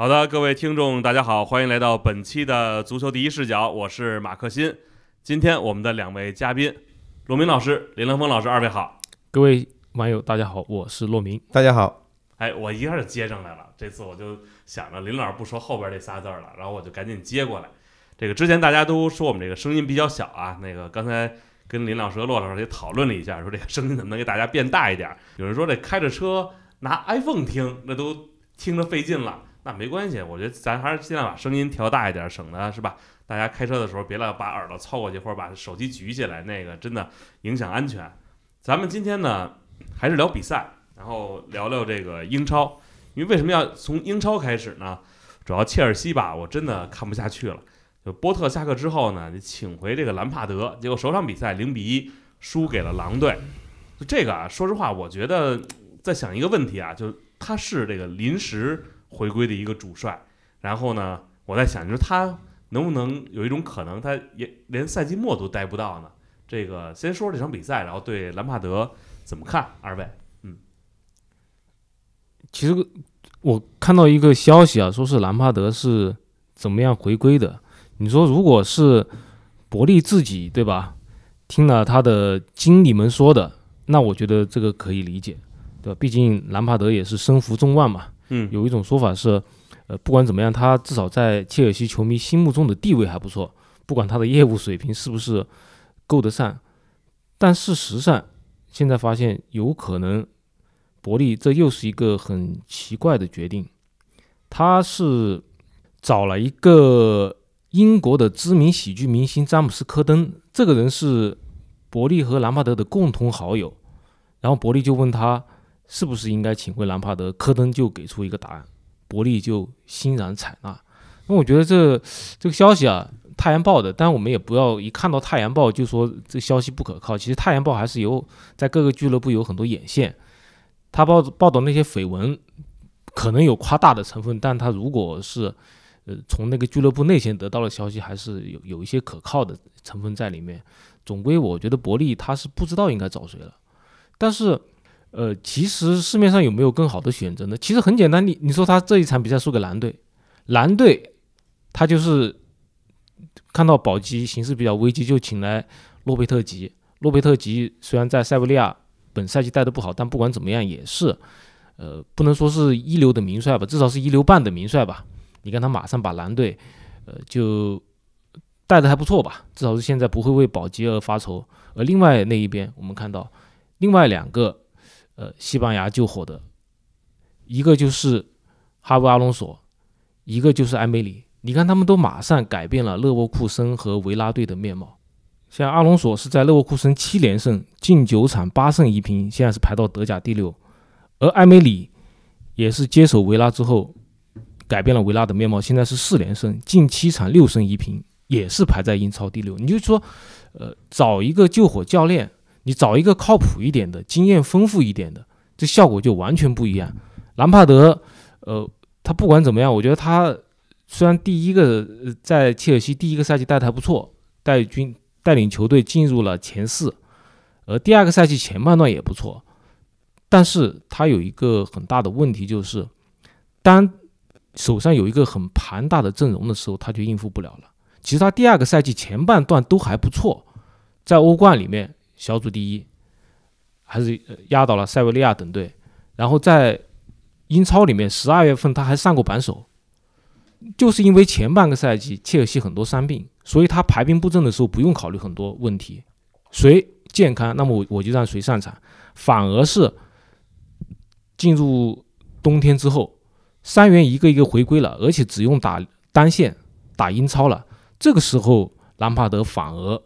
好的，各位听众，大家好，欢迎来到本期的足球第一视角，我是马克新。今天我们的两位嘉宾，骆明老师、林良峰老师，二位好。各位网友，大家好，我是骆明。大家好。哎，我一下就接上来了。这次我就想着林老师不说后边这仨字儿了，然后我就赶紧接过来。这个之前大家都说我们这个声音比较小啊，那个刚才跟林老师和骆老师也讨论了一下，说这个声音怎么能给大家变大一点？有人说这开着车拿 iPhone 听，那都听着费劲了。那没关系，我觉得咱还是尽量把声音调大一点，省得是吧？大家开车的时候别老把耳朵凑过去，或者把手机举起来，那个真的影响安全。咱们今天呢，还是聊比赛，然后聊聊这个英超。因为为什么要从英超开始呢？主要切尔西吧，我真的看不下去了。就波特下课之后呢，你请回这个兰帕德，结果首场比赛零比一输给了狼队。就这个啊，说实话，我觉得在想一个问题啊，就他是这个临时。回归的一个主帅，然后呢，我在想，就是他能不能有一种可能，他也连赛季末都待不到呢？这个先说这场比赛，然后对兰帕德怎么看？二位，嗯，其实我看到一个消息啊，说是兰帕德是怎么样回归的？你说如果是伯利自己对吧？听了他的经理们说的，那我觉得这个可以理解，对吧？毕竟兰帕德也是身负重望嘛。嗯，有一种说法是，呃，不管怎么样，他至少在切尔西球迷心目中的地位还不错。不管他的业务水平是不是够得上，但事实上，现在发现有可能，伯利这又是一个很奇怪的决定。他是找了一个英国的知名喜剧明星詹姆斯·科登，这个人是伯利和兰帕德的共同好友。然后伯利就问他。是不是应该请回兰帕德？科登就给出一个答案，伯利就欣然采纳。那我觉得这这个消息啊，《太阳报》的，但我们也不要一看到《太阳报》就说这消息不可靠。其实《太阳报》还是有在各个俱乐部有很多眼线，他报报道那些绯闻可能有夸大的成分，但他如果是呃从那个俱乐部内线得到的消息，还是有有一些可靠的成分在里面。总归我觉得伯利他是不知道应该找谁了，但是。呃，其实市面上有没有更好的选择呢？其实很简单，你你说他这一场比赛输给蓝队，蓝队他就是看到保级形势比较危机，就请来洛贝特吉。洛贝特吉虽然在塞维利亚本赛季带的不好，但不管怎么样也是，呃，不能说是一流的名帅吧，至少是一流半的名帅吧。你看他马上把蓝队，呃，就带的还不错吧，至少是现在不会为保级而发愁。而另外那一边，我们看到另外两个。呃，西班牙救火的，一个就是哈维阿隆索，一个就是埃梅里。你看，他们都马上改变了勒沃库森和维拉队的面貌。像阿隆索是在勒沃库森七连胜，近九场八胜一平，现在是排到德甲第六。而埃梅里也是接手维拉之后，改变了维拉的面貌，现在是四连胜，近七场六胜一平，也是排在英超第六。你就说，呃，找一个救火教练。你找一个靠谱一点的、经验丰富一点的，这效果就完全不一样。兰帕德，呃，他不管怎么样，我觉得他虽然第一个在切尔西第一个赛季带的还不错，带军带领球队进入了前四，而第二个赛季前半段也不错，但是他有一个很大的问题，就是当手上有一个很庞大的阵容的时候，他就应付不了了。其实他第二个赛季前半段都还不错，在欧冠里面。小组第一，还是压倒了塞维利亚等队。然后在英超里面，十二月份他还上过榜首，就是因为前半个赛季切尔西很多伤病，所以他排兵布阵的时候不用考虑很多问题，谁健康，那么我我就让谁上场。反而是进入冬天之后，三员一个一个回归了，而且只用打单线打英超了。这个时候，兰帕德反而。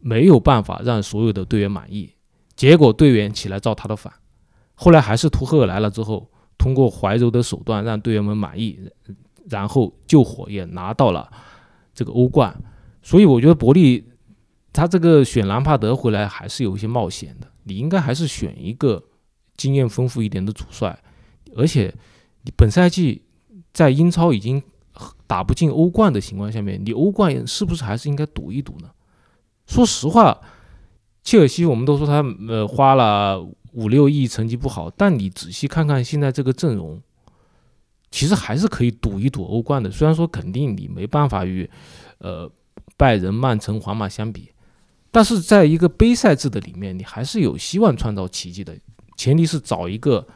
没有办法让所有的队员满意，结果队员起来造他的反。后来还是图赫尔来了之后，通过怀柔的手段让队员们满意，然后救火也拿到了这个欧冠。所以我觉得伯利他这个选兰帕德回来还是有一些冒险的。你应该还是选一个经验丰富一点的主帅，而且你本赛季在英超已经打不进欧冠的情况下面，你欧冠是不是还是应该赌一赌呢？说实话，切尔西我们都说他呃花了五六亿，成绩不好。但你仔细看看现在这个阵容，其实还是可以赌一赌欧冠的。虽然说肯定你没办法与呃拜仁、曼城、皇马相比，但是在一个杯赛制的里面，你还是有希望创造奇迹的。前提是找一个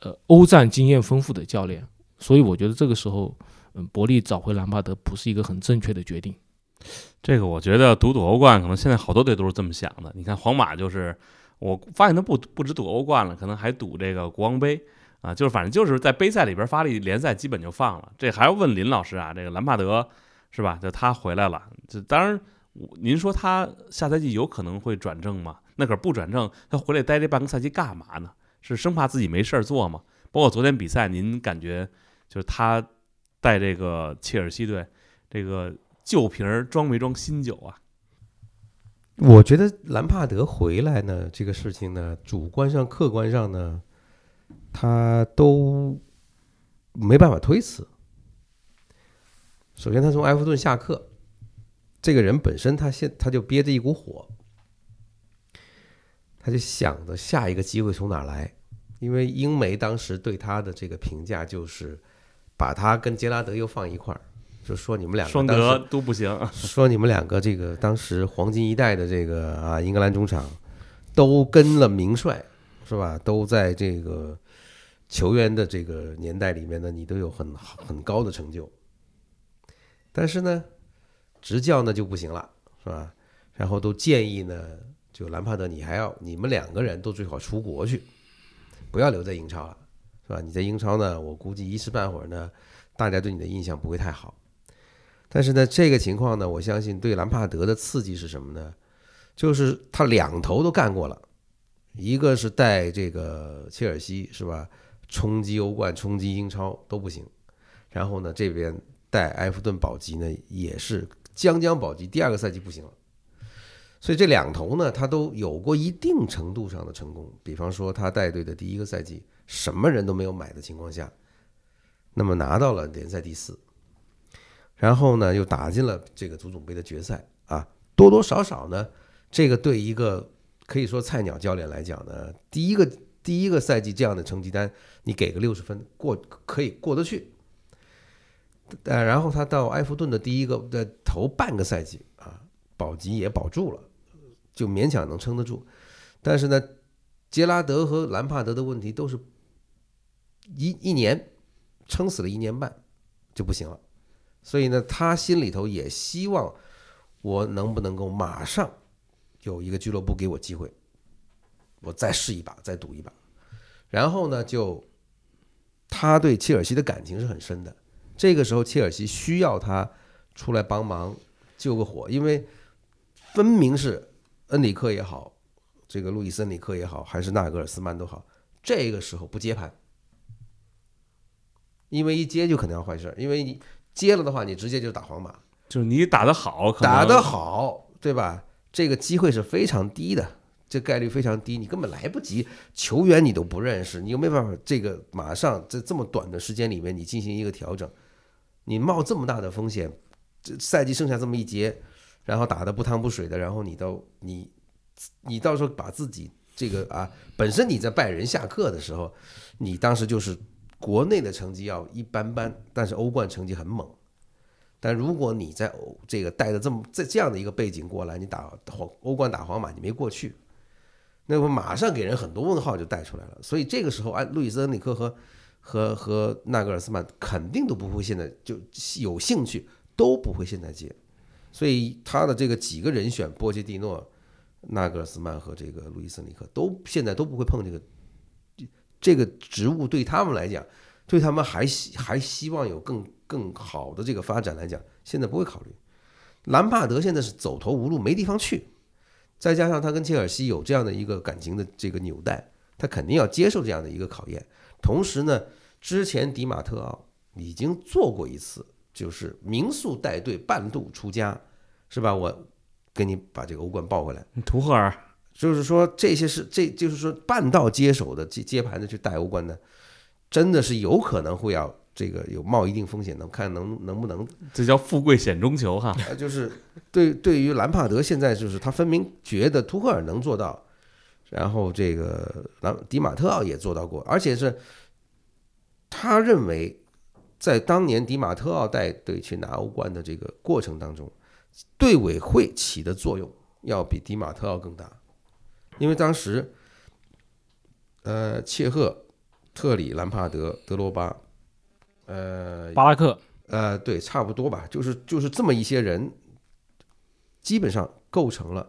呃欧战经验丰富的教练。所以我觉得这个时候，嗯，伯利找回兰帕德不是一个很正确的决定。这个我觉得赌赌欧冠，可能现在好多队都是这么想的。你看皇马就是，我发现他不不止赌欧冠了，可能还赌这个国王杯啊，就是反正就是在杯赛里边发力，联赛基本就放了。这还要问林老师啊，这个兰帕德是吧？就他回来了，就当然，您说他下赛季有可能会转正吗？那可是不转正，他回来待这半个赛季干嘛呢？是生怕自己没事儿做吗？包括昨天比赛，您感觉就是他带这个切尔西队，这个旧瓶装没装新酒啊？我觉得兰帕德回来呢，这个事情呢，主观上、客观上呢，他都没办法推辞。首先，他从埃弗顿下课，这个人本身他现他就憋着一股火。他就想着下一个机会从哪来，因为英媒当时对他的这个评价就是把他跟杰拉德又放一块儿，就说你们两个双德都不行，说你们两个这个当时黄金一代的这个啊英格兰中场都跟了名帅是吧？都在这个球员的这个年代里面呢，你都有很很高的成就，但是呢，执教呢就不行了是吧？然后都建议呢。就兰帕德，你还要你们两个人都最好出国去，不要留在英超了，是吧？你在英超呢，我估计一时半会儿呢，大家对你的印象不会太好。但是呢，这个情况呢，我相信对兰帕德的刺激是什么呢？就是他两头都干过了，一个是带这个切尔西，是吧？冲击欧冠、冲击英超都不行。然后呢，这边带埃弗顿保级呢，也是将将保级，第二个赛季不行了。所以这两头呢，他都有过一定程度上的成功。比方说，他带队的第一个赛季，什么人都没有买的情况下，那么拿到了联赛第四，然后呢，又打进了这个足总杯的决赛啊。多多少少呢，这个对一个可以说菜鸟教练来讲呢，第一个第一个赛季这样的成绩单，你给个六十分过可以过得去。呃，然后他到埃弗顿的第一个的头半个赛季啊，保级也保住了。就勉强能撑得住，但是呢，杰拉德和兰帕德的问题都是一一年撑死了一年半就不行了，所以呢，他心里头也希望我能不能够马上有一个俱乐部给我机会，我再试一把，再赌一把。然后呢，就他对切尔西的感情是很深的，这个时候切尔西需要他出来帮忙救个火，因为分明是。恩里克也好，这个路易斯里克也好，还是纳格尔斯曼都好，这个时候不接盘，因为一接就可能要坏事因为你接了的话，你直接就打皇马，就是你打得好，打得好，对吧？这个机会是非常低的，这概率非常低，你根本来不及，球员你都不认识，你又没办法，这个马上在这么短的时间里面你进行一个调整，你冒这么大的风险，这赛季剩下这么一节。然后打得不汤不水的，然后你到你，你到时候把自己这个啊，本身你在拜仁下课的时候，你当时就是国内的成绩要一般般，但是欧冠成绩很猛。但如果你在欧这个带着这么这这样的一个背景过来，你打皇欧冠打皇马你没过去，那么马上给人很多问号就带出来了。所以这个时候，安路易斯恩里克和和和纳格尔斯曼肯定都不会现在就有兴趣，都不会现在接。所以他的这个几个人选，波切蒂诺、纳格尔斯曼和这个路易斯尼克都现在都不会碰这个这个职务，对他们来讲，对他们还希还希望有更更好的这个发展来讲，现在不会考虑。兰帕德现在是走投无路，没地方去，再加上他跟切尔西有这样的一个感情的这个纽带，他肯定要接受这样的一个考验。同时呢，之前迪马特奥已经做过一次。就是民宿带队半路出家，是吧？我给你把这个欧冠抱回来。图赫尔，就是说这些是，这就是说半道接手的接接盘的去带欧冠的，真的是有可能会要这个有冒一定风险的，看能能不能。这叫富贵险中求哈。就是对对于兰帕德现在就是他分明觉得图赫尔能做到，然后这个兰迪马特奥也做到过，而且是他认为。在当年迪马特奥带队去拿欧冠的这个过程当中，队委会起的作用要比迪马特奥更大，因为当时，呃，切赫、特里、兰帕德、德罗巴，呃，巴拉克呃，对，差不多吧，就是就是这么一些人，基本上构成了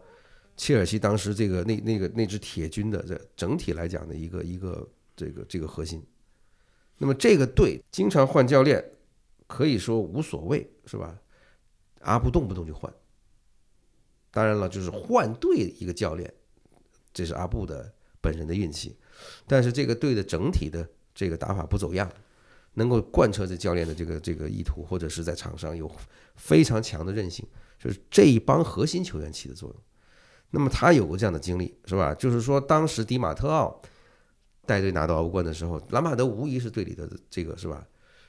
切尔西当时这个那那个那支铁军的这整体来讲的一个一个这个这个核心。那么这个队经常换教练，可以说无所谓，是吧？阿布动不动就换。当然了，就是换队一个教练，这是阿布的本人的运气。但是这个队的整体的这个打法不走样，能够贯彻这教练的这个这个意图，或者是在场上有非常强的韧性，就是这一帮核心球员起的作用。那么他有过这样的经历，是吧？就是说当时迪马特奥。带队拿到欧冠的时候，兰帕德无疑是队里的这个是吧？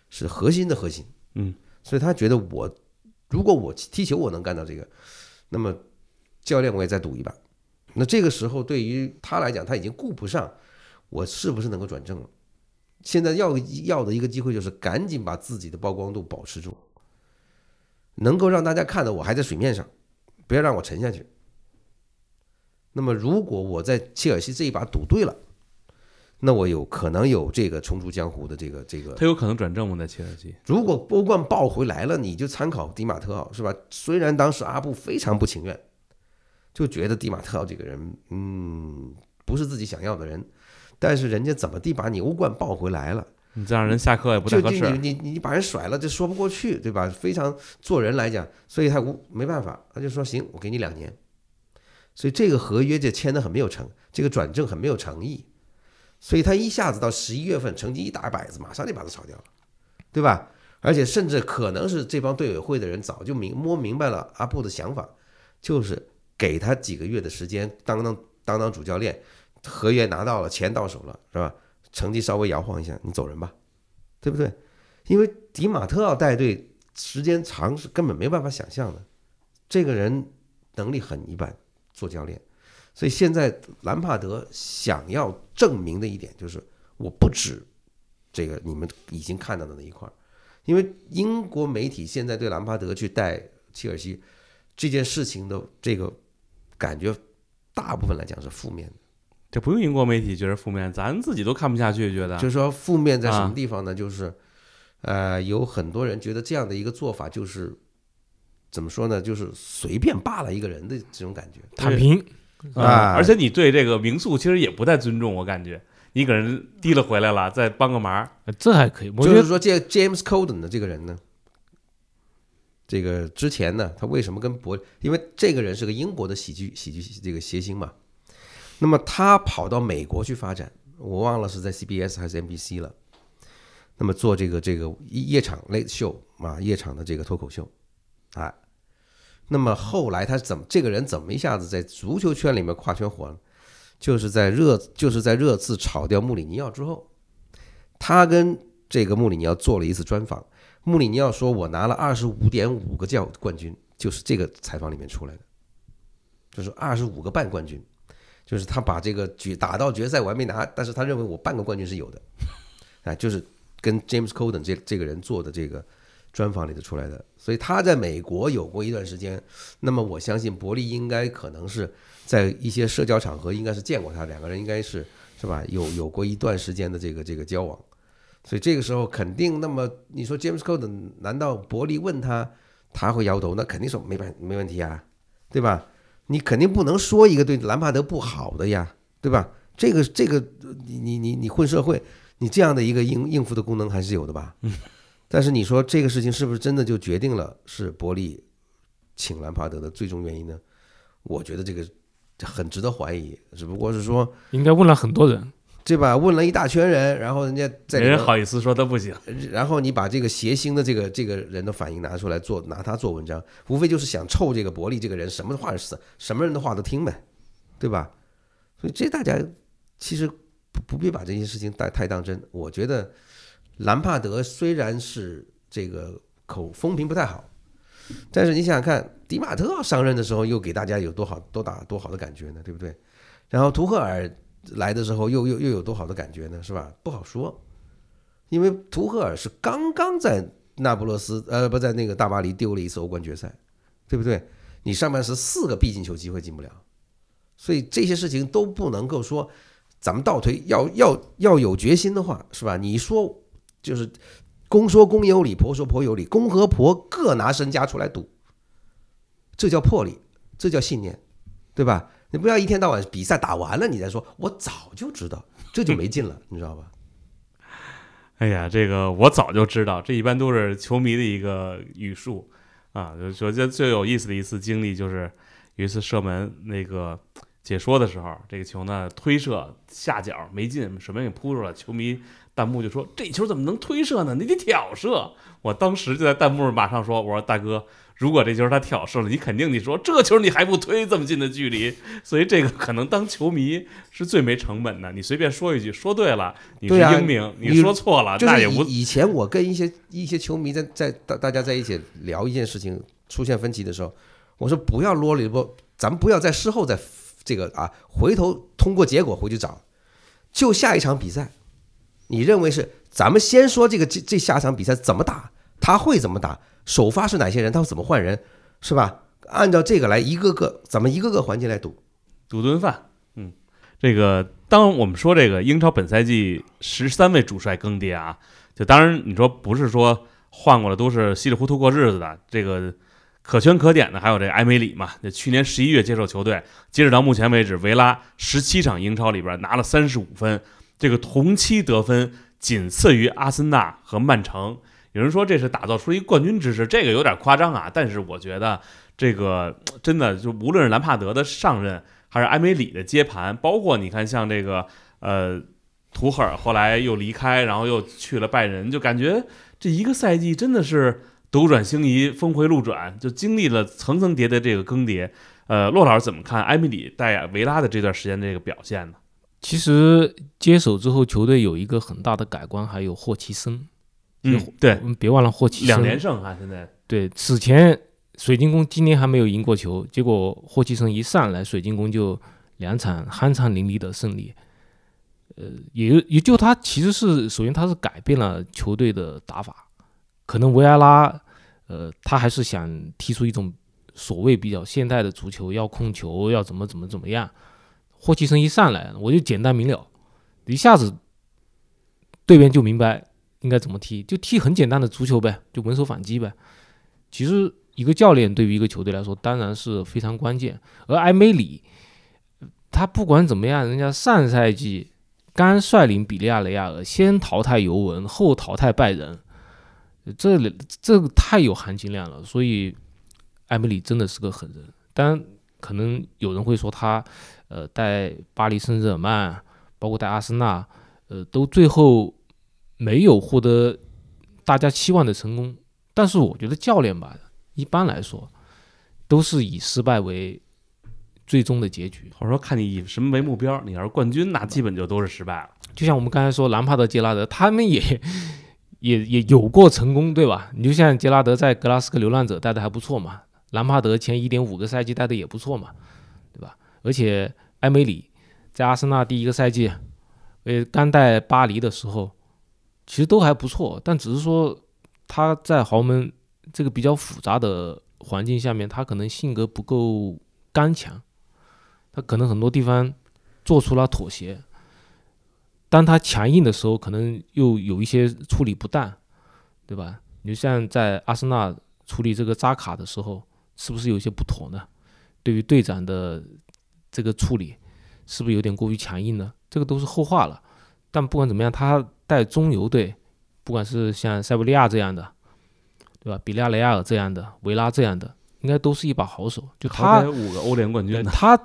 是核心的核心。嗯，所以他觉得我如果我踢球我能干到这个，那么教练我也再赌一把。那这个时候对于他来讲，他已经顾不上我是不是能够转正了。现在要要的一个机会就是赶紧把自己的曝光度保持住，能够让大家看到我还在水面上，不要让我沉下去。那么如果我在切尔西这一把赌对了。那我有可能有这个重出江湖的这个这个，他有可能转正吗？在切尔西，如果欧冠报回来了，你就参考迪马特奥是吧？虽然当时阿布非常不情愿，就觉得蒂马特奥这个人，嗯，不是自己想要的人，但是人家怎么地把你欧冠抱回来了？你这让人下课也不太合适。你你你把人甩了，这说不过去，对吧？非常做人来讲，所以他无没办法，他就说行，我给你两年。所以这个合约就签的很没有诚，这个转正很没有诚意。所以他一下子到十一月份成绩一打摆子，马上就把他炒掉了，对吧？而且甚至可能是这帮队委会的人早就明摸明白了阿布的想法，就是给他几个月的时间当当当当主教练，合约拿到了，钱到手了，是吧？成绩稍微摇晃一下，你走人吧，对不对？因为迪马特奥带队时间长是根本没办法想象的，这个人能力很一般，做教练。所以现在兰帕德想要证明的一点就是，我不止这个你们已经看到的那一块儿，因为英国媒体现在对兰帕德去带切尔西这件事情的这个感觉，大部分来讲是负面的。这不用英国媒体觉得负面，咱自己都看不下去，觉得就是说负面在什么地方呢？就是呃，有很多人觉得这样的一个做法就是怎么说呢？就是随便罢了一个人的这种感觉，躺平。啊！而且你对这个民宿其实也不太尊重，我感觉你给人提了回来了，再帮个忙，这还可以。就是说，这 James Corden 的这个人呢，这个之前呢，他为什么跟博？因为这个人是个英国的喜剧喜剧这个谐星嘛。那么他跑到美国去发展，我忘了是在 CBS 还是 NBC 了。那么做这个这个夜场 Late Show 啊，夜场的这个脱口秀，啊。那么后来他怎么这个人怎么一下子在足球圈里面跨圈火了？就是在热就是在热刺炒掉穆里尼奥之后，他跟这个穆里尼奥做了一次专访。穆里尼奥说：“我拿了二十五点五个叫冠军，就是这个采访里面出来的，就是二十五个半冠军，就是他把这个决打到决赛我还没拿，但是他认为我半个冠军是有的，啊，就是跟 James Corden 这这个人做的这个。”专访里头出来的，所以他在美国有过一段时间。那么我相信伯利应该可能是在一些社交场合应该是见过他，两个人应该是是吧？有有过一段时间的这个这个交往。所以这个时候肯定，那么你说 James Corden 难道伯利问他，他会摇头？那肯定说没办没问题啊，对吧？你肯定不能说一个对兰帕德不好的呀，对吧？这个这个你你你你混社会，你这样的一个应应付的功能还是有的吧？但是你说这个事情是不是真的就决定了是伯利请兰帕德的最终原因呢？我觉得这个很值得怀疑，只不过是说应该问了很多人，对吧？问了一大圈人，然后人家在没人好意思说他不行。然后你把这个谐星的这个这个人的反应拿出来做，拿他做文章，无非就是想臭这个伯利这个人，什么话是什么人的话都听呗，对吧？所以这大家其实不不必把这些事情太太当真，我觉得。兰帕德虽然是这个口风评不太好，但是你想想看，迪马特上任的时候又给大家有多好多大多好的感觉呢，对不对？然后图赫尔来的时候又又又有多好的感觉呢，是吧？不好说。因为图赫尔是刚刚在那不勒斯，呃，不在那个大巴黎丢了一次欧冠决赛，对不对？你上半时四个必进球机会进不了，所以这些事情都不能够说，咱们倒推，要要要有决心的话，是吧？你说就是公说公有理，婆说婆有理，公和婆各拿身家出来赌，这叫魄力，这叫信念，对吧？你不要一天到晚比赛打完了你再说，我早就知道，这就没劲了，你知道吧？哎呀，这个我早就知道，这一般都是球迷的一个语术啊。就我觉得最有意思的一次经历，就是有一次射门那个解说的时候，这个球呢推射下角没进，什么也扑住了，球迷弹幕就说这球怎么能推射呢？你得挑射。我当时就在弹幕马上说，我说大哥。如果这球他挑射了，你肯定你说这球你还不推这么近的距离，所以这个可能当球迷是最没成本的。你随便说一句，说对了你是英明，你说错了那也无。以前我跟一些一些球迷在在大大家在一起聊一件事情出现分歧的时候，我说不要啰里啰，咱们不要在事后再这个啊，回头通过结果回去找，就下一场比赛，你认为是咱们先说这个这这下场比赛怎么打，他会怎么打？首发是哪些人？他会怎么换人，是吧？按照这个来，一个个咱们一个个环节来赌，赌顿饭。嗯，这个当我们说这个英超本赛季十三位主帅更迭啊，就当然你说不是说换过来都是稀里糊涂过日子的，这个可圈可点的还有这埃梅里嘛。就去年十一月接手球队，截止到目前为止，维拉十七场英超里边拿了三十五分，这个同期得分仅次于阿森纳和曼城。有人说这是打造出一冠军之势，这个有点夸张啊。但是我觉得这个真的就无论是兰帕德的上任，还是埃梅里的接盘，包括你看像这个呃图赫尔后来又离开，然后又去了拜仁，就感觉这一个赛季真的是斗转星移、峰回路转，就经历了层层叠叠这个更迭。呃，骆老师怎么看埃梅里带维拉的这段时间这个表现呢？其实接手之后，球队有一个很大的改观，还有霍奇森。嗯，对，我们别忘了霍奇两连胜啊！现在对，此前水晶宫今年还没有赢过球，结果霍奇森一上来，水晶宫就两场酣畅淋漓的胜利。呃，也也就他其实是首先他是改变了球队的打法，可能维埃拉，呃，他还是想踢出一种所谓比较现代的足球，要控球，要怎么怎么怎么样。霍奇森一上来，我就简单明了，一下子对面就明白。应该怎么踢？就踢很简单的足球呗，就稳守反击呗。其实一个教练对于一个球队来说，当然是非常关键。而埃梅里，他不管怎么样，人家上赛季刚率领比利亚雷亚尔先淘汰尤文，后淘汰拜仁，这这太有含金量了。所以埃梅里真的是个狠人。当然，可能有人会说他，呃，带巴黎圣日耳曼，包括带阿森纳，呃，都最后。没有获得大家期望的成功，但是我觉得教练吧，一般来说都是以失败为最终的结局。或者说，看你以什么为目标。你要是冠军，那基本就都是失败了。就像我们刚才说，兰帕德、杰拉德他们也 也也有过成功，对吧？你就像杰拉德在格拉斯哥流浪者带的还不错嘛，兰帕德前一点五个赛季带的也不错嘛，对吧？而且埃梅里在阿森纳第一个赛季，呃，刚带巴黎的时候。其实都还不错，但只是说他在豪门这个比较复杂的环境下面，他可能性格不够刚强，他可能很多地方做出了妥协。当他强硬的时候，可能又有一些处理不当，对吧？你就像在阿森纳处理这个扎卡的时候，是不是有些不妥呢？对于队长的这个处理，是不是有点过于强硬呢？这个都是后话了。但不管怎么样，他。带中游队，不管是像塞维利亚这样的，对吧？比利亚雷亚尔这样的，维拉这样的，应该都是一把好手。就他五个欧联冠军，他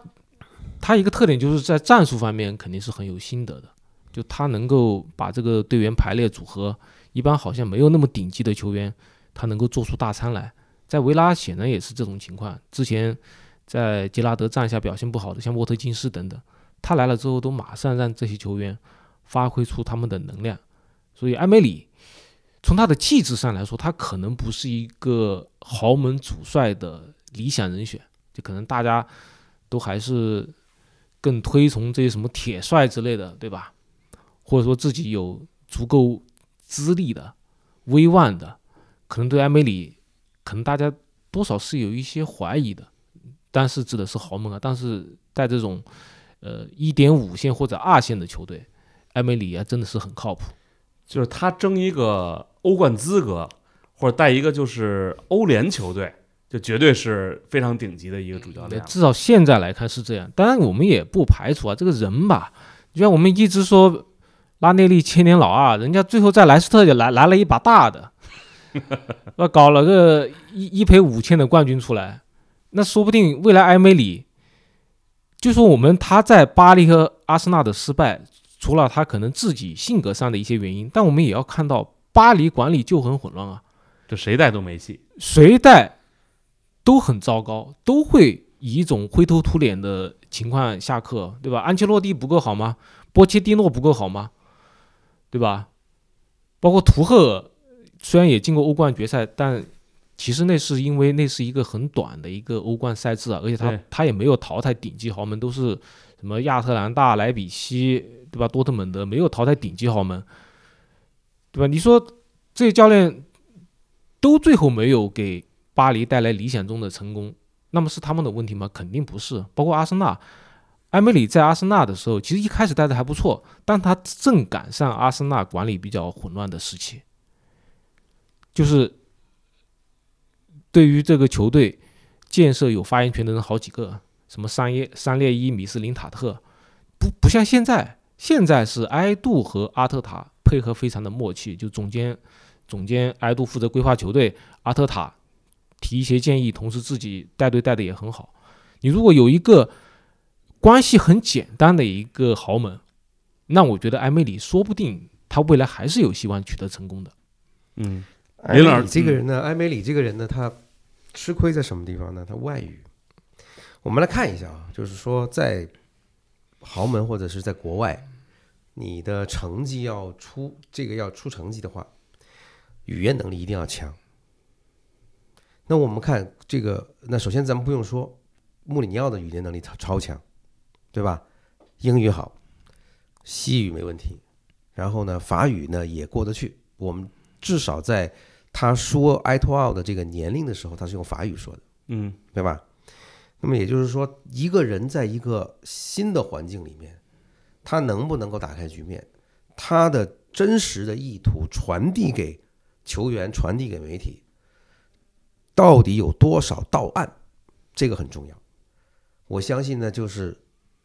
他一个特点就是在战术方面肯定是很有心得的。就他能够把这个队员排列组合，一般好像没有那么顶级的球员，他能够做出大餐来。在维拉显然也是这种情况。之前在杰拉德帐下表现不好的，像沃特金斯等等，他来了之后都马上让这些球员。发挥出他们的能量，所以埃梅里从他的气质上来说，他可能不是一个豪门主帅的理想人选，就可能大家都还是更推崇这些什么铁帅之类的，对吧？或者说自己有足够资历的、威望的，可能对埃梅里，可能大家多少是有一些怀疑的。但是指的是豪门啊，但是在这种呃一点五线或者二线的球队，埃梅里啊真的是很靠谱。就是他争一个欧冠资格，或者带一个就是欧联球队，就绝对是非常顶级的一个主教练。至少现在来看是这样。当然，我们也不排除啊，这个人吧，就像我们一直说拉内利千年老二，人家最后在莱斯特也来来了一把大的，那，搞了个一一赔五千的冠军出来，那说不定未来埃梅里，就说我们他在巴黎和阿森纳的失败，除了他可能自己性格上的一些原因，但我们也要看到巴黎管理就很混乱啊。就谁带都没戏。谁带都很糟糕，都会以一种灰头土脸的情况下课，对吧？安切洛蒂不够好吗？波切蒂诺不够好吗？对吧？包括图赫尔，虽然也进过欧冠决赛，但其实那是因为那是一个很短的一个欧冠赛制啊，而且他他也没有淘汰顶级豪门，都是什么亚特兰大、莱比锡，对吧？多特蒙德没有淘汰顶级豪门，对吧？你说这些教练都最后没有给巴黎带来理想中的成功，那么是他们的问题吗？肯定不是。包括阿森纳，埃梅里在阿森纳的时候，其实一开始带的还不错，但他正赶上阿森纳管理比较混乱的时期，就是对于这个球队建设有发言权的人好几个，什么桑耶、桑列一、米斯林塔特，不不像现在，现在是埃杜和阿特塔配合非常的默契，就总监总监埃杜负责规划球队，阿特塔提一些建议，同时自己带队带的也很好。你如果有一个关系很简单的一个豪门，那我觉得埃梅里说不定他未来还是有希望取得成功的。嗯，埃梅林老师里这个人呢，埃梅里这个人呢，他吃亏在什么地方呢？他外语。我们来看一下啊，就是说在豪门或者是在国外，你的成绩要出这个要出成绩的话，语言能力一定要强。那我们看这个，那首先咱们不用说，穆里尼奥的语言能力超超强，对吧？英语好，西语没问题，然后呢，法语呢也过得去。我们至少在他说埃托奥的这个年龄的时候，他是用法语说的，嗯，对吧？那么也就是说，一个人在一个新的环境里面，他能不能够打开局面，他的真实的意图传递给球员、传递给媒体，到底有多少到案，这个很重要。我相信呢，就是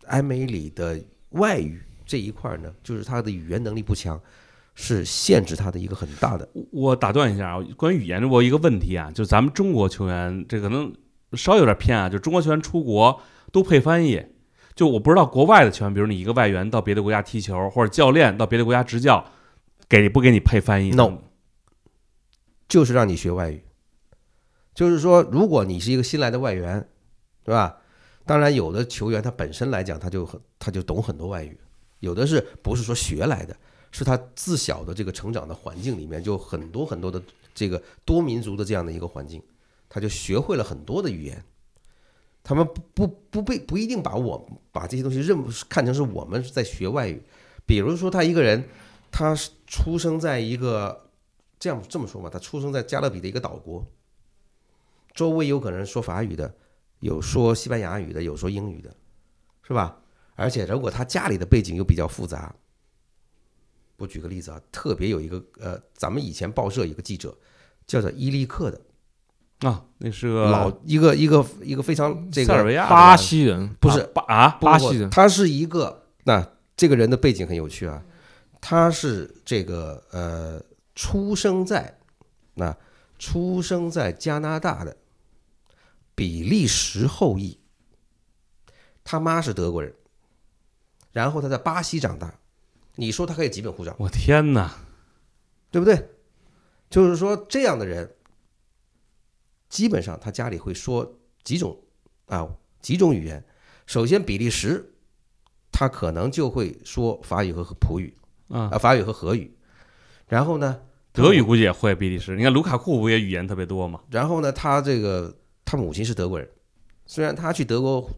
埃梅里的外语这一块呢，就是他的语言能力不强，是限制他的一个很大的。我打断一下啊，关于语言，我有一个问题啊，就咱们中国球员，这可能稍有点偏啊，就中国球员出国都配翻译。就我不知道国外的球员，比如你一个外援到别的国家踢球，或者教练到别的国家执教，给不给你配翻译 No 就是让你学外语。就是说，如果你是一个新来的外援，对吧？当然，有的球员他本身来讲，他就很他就懂很多外语，有的是不是说学来的，是他自小的这个成长的环境里面就很多很多的这个多民族的这样的一个环境，他就学会了很多的语言。他们不不不被不一定把我把这些东西认看成是我们在学外语，比如说他一个人，他出生在一个这样这么说吧，他出生在加勒比的一个岛国，周围有可能说法语的，有说西班牙语的，有说英语的，是吧？而且如果他家里的背景又比较复杂，我举个例子啊，特别有一个呃，咱们以前报社有个记者叫做伊利克的啊，那是个老一个一个一个非常这个塞尔维亚巴西人不是啊巴啊，巴西人他是一个那这个人的背景很有趣啊，他是这个呃出生在那出生在加拿大的比利时后裔，他妈是德国人，然后他在巴西长大，你说他可以几本护照？我天哪！对不对？就是说，这样的人，基本上他家里会说几种啊几种语言。首先，比利时，他可能就会说法语和葡语啊，啊，法语和荷语。然后呢，德语估计也会，比利时。你看卢卡库不也语言特别多吗？然后呢，他这个他母亲是德国人，虽然他去德国，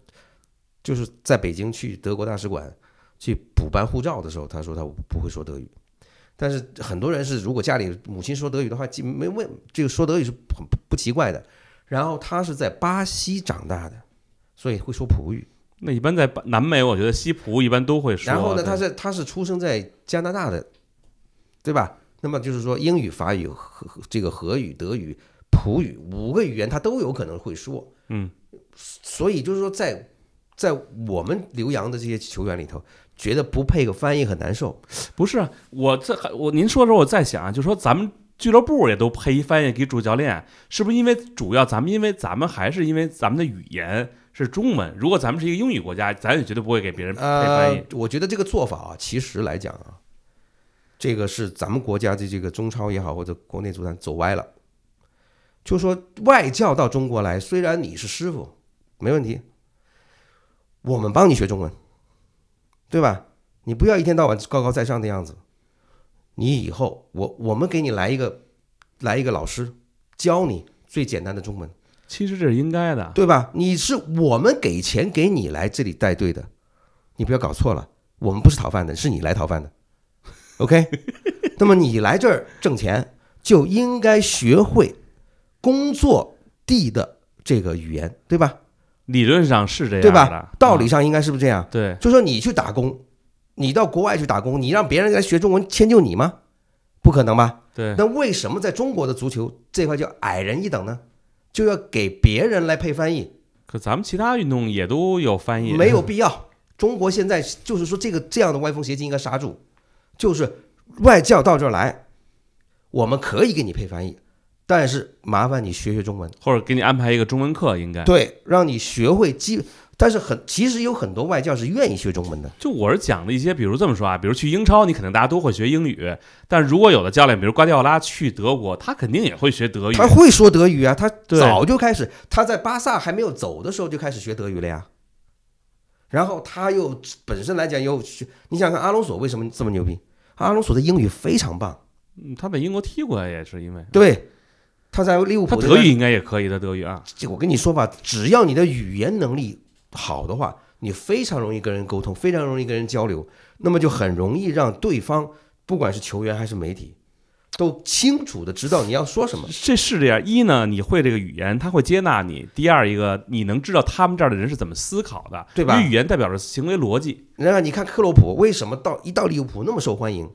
就是在北京去德国大使馆去补办护照的时候，他说他不会说德语，但是很多人是如果家里母亲说德语的话，基没问这个说德语是很不不奇怪的。然后他是在巴西长大的，所以会说葡语。那一般在巴南美，我觉得西葡一般都会说。然后呢，他是他是出生在加拿大的，对吧？那么就是说英语、法语和和这个荷语、德语、葡语五个语言他都有可能会说。嗯，所以就是说在在我们留洋的这些球员里头，觉得不配个翻译很难受。不是啊，我这还我您说的时候我在想啊，就说咱们俱乐部也都配一翻译给主教练，是不是因为主要咱们因为咱们还是因为咱们的语言是中文，如果咱们是一个英语国家，咱也绝对不会给别人配翻译呃。，我觉得这个做法啊，其实来讲啊，这个是咱们国家的这个中超也好，或者国内足坛走歪了。就说外教到中国来，虽然你是师傅，没问题，我们帮你学中文，对吧？你不要一天到晚高高在上的样子。你以后，我我们给你来一个来一个老师，教你最简单的中文。其实这是应该的，对吧？你是我们给钱给你来这里带队的，你不要搞错了，我们不是讨饭的，是你来讨饭的，OK？那么你来这儿挣钱，就应该学会工作地的这个语言，对吧？理论上是这样，对吧？道理啊上应该是不是这样？对，就说你去打工，你到国外去打工，你让别人来学中文迁就你吗？不可能吧？对，那为什么在中国的足球这块叫矮人一等呢？就要给别人来配翻译？可咱们其他运动也都有翻译，没有必要。中国现在就是说，这个这样的歪风邪气应该刹住，就是外教到这儿来，我们可以给你配翻译，但是麻烦你学学中文，或者给你安排一个中文课，应该。对，让你学会基。但是很其实有很多外教是愿意学中文的，就我是讲的一些，比如这么说啊，比如去英超，你肯定大家都会学英语，但如果有的教练，比如瓜迪奥拉去德国，他肯定也会学德语。他会说德语啊，他早就开始，他在巴萨还没有走的时候就开始学德语了呀。然后他又本身来讲又学，你想想看阿隆索为什么这么牛逼？阿隆索的英语非常棒，嗯他在英国踢过，也是因为对，他在利物浦他德语应该也可以的，德语啊。我跟你说吧，只要你的语言能力好的话，你非常容易跟人沟通，非常容易跟人交流，那么就很容易让对方，不管是球员还是媒体，都清楚的知道你要说什么。这是这样，一呢，你会这个语言，他会接纳你；第二一个，你能知道他们这儿的人是怎么思考的，对吧语言代表着行为逻辑。然后你看克洛普为什么到一到利物浦那么受欢迎，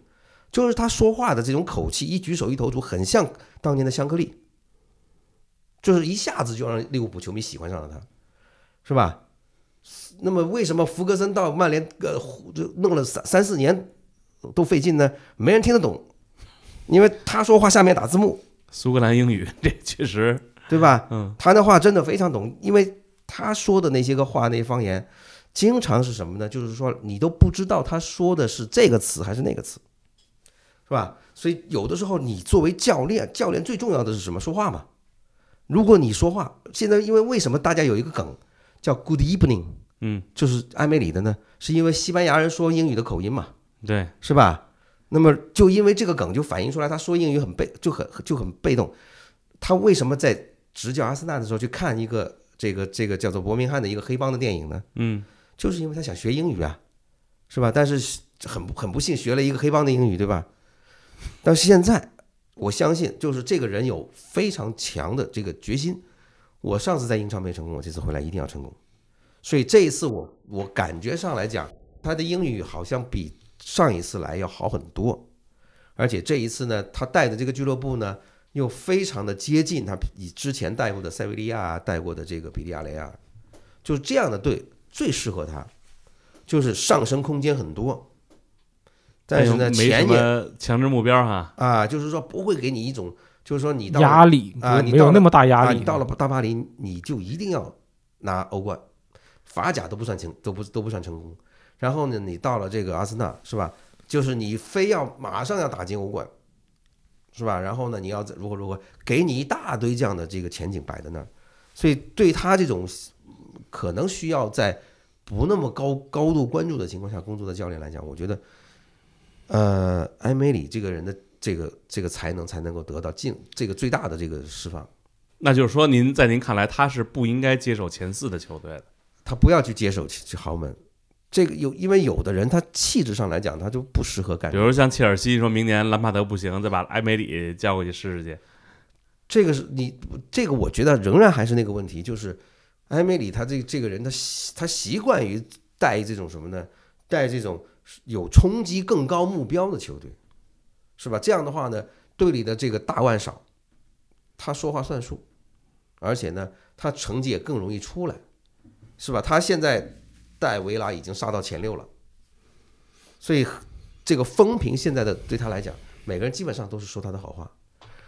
就是他说话的这种口气，一举手一投足，很像当年的香克利，就是一下子就让利物浦球迷喜欢上了他，是吧？那么为什么福格森到曼联呃就弄了三三四年都费劲呢？没人听得懂，因为他说话下面打字幕，苏格兰英语，这确实，对吧？嗯，他的话真的非常懂，因为他说的那些个话，那些方言，经常是什么呢？就是说你都不知道他说的是这个词还是那个词，是吧？所以有的时候你作为教练，教练最重要的是什么？说话嘛。如果你说话，现在因为为什么大家有一个梗叫 “Good evening”，嗯，就是艾梅里的呢？是因为西班牙人说英语的口音嘛，对，是吧？那么就因为这个梗，就反映出来他说英语很被就很就很被动。他为什么在执教阿森纳的时候去看一个这个这个叫做伯明翰的一个黑帮的电影呢？嗯，就是因为他想学英语啊，是吧？但是很很不幸学了一个黑帮的英语，对吧？但是现在我相信，就是这个人有非常强的这个决心。我上次在英超没成功，我这次回来一定要成功。所以这一次我我感觉上来讲，他的英语好像比上一次来要好很多，而且这一次呢，他带的这个俱乐部呢，又非常的接近他以之前带过的塞维利亚、带过的这个比利亚雷亚，就这样的队最适合他，就是上升空间很多，但是呢，没什钱也么强制目标哈。啊，就是说不会给你一种，就是说你到了压力啊你到了没有那么大压啊，力。你到了大巴黎，你就一定要拿欧冠，法甲都不算成，都不都不算成功。然后呢，你到了这个阿森纳，是吧？就是你非要马上要打进欧冠，是吧？然后呢，你要如何如何，给你一大堆这样的这个前景摆在那儿，所以对他这种可能需要在不那么高高度关注的情况下工作的教练来讲，我觉得，呃，埃梅里这个人的这个这个才能才能够得到尽这个最大的这个释放。那就是说，您在您看来，他是不应该接手前四的球队的。他不要去接手豪门，这个有，因为有的人他气质上来讲，他就不适合干比。如像切尔西说明年兰帕德不行，再把埃梅里叫过去试试去。这个是你这个，我觉得仍然还是那个问题，就是埃梅里他这这个人，他习他习惯于带这种什么呢？带这种有冲击更高目标的球队，是吧？这样的话呢，队里的这个大腕少，他说话算数，而且呢，他成绩也更容易出来，是吧？他现在带维拉已经杀到前六了，所以这个风评现在的对他来讲，每个人基本上都是说他的好话。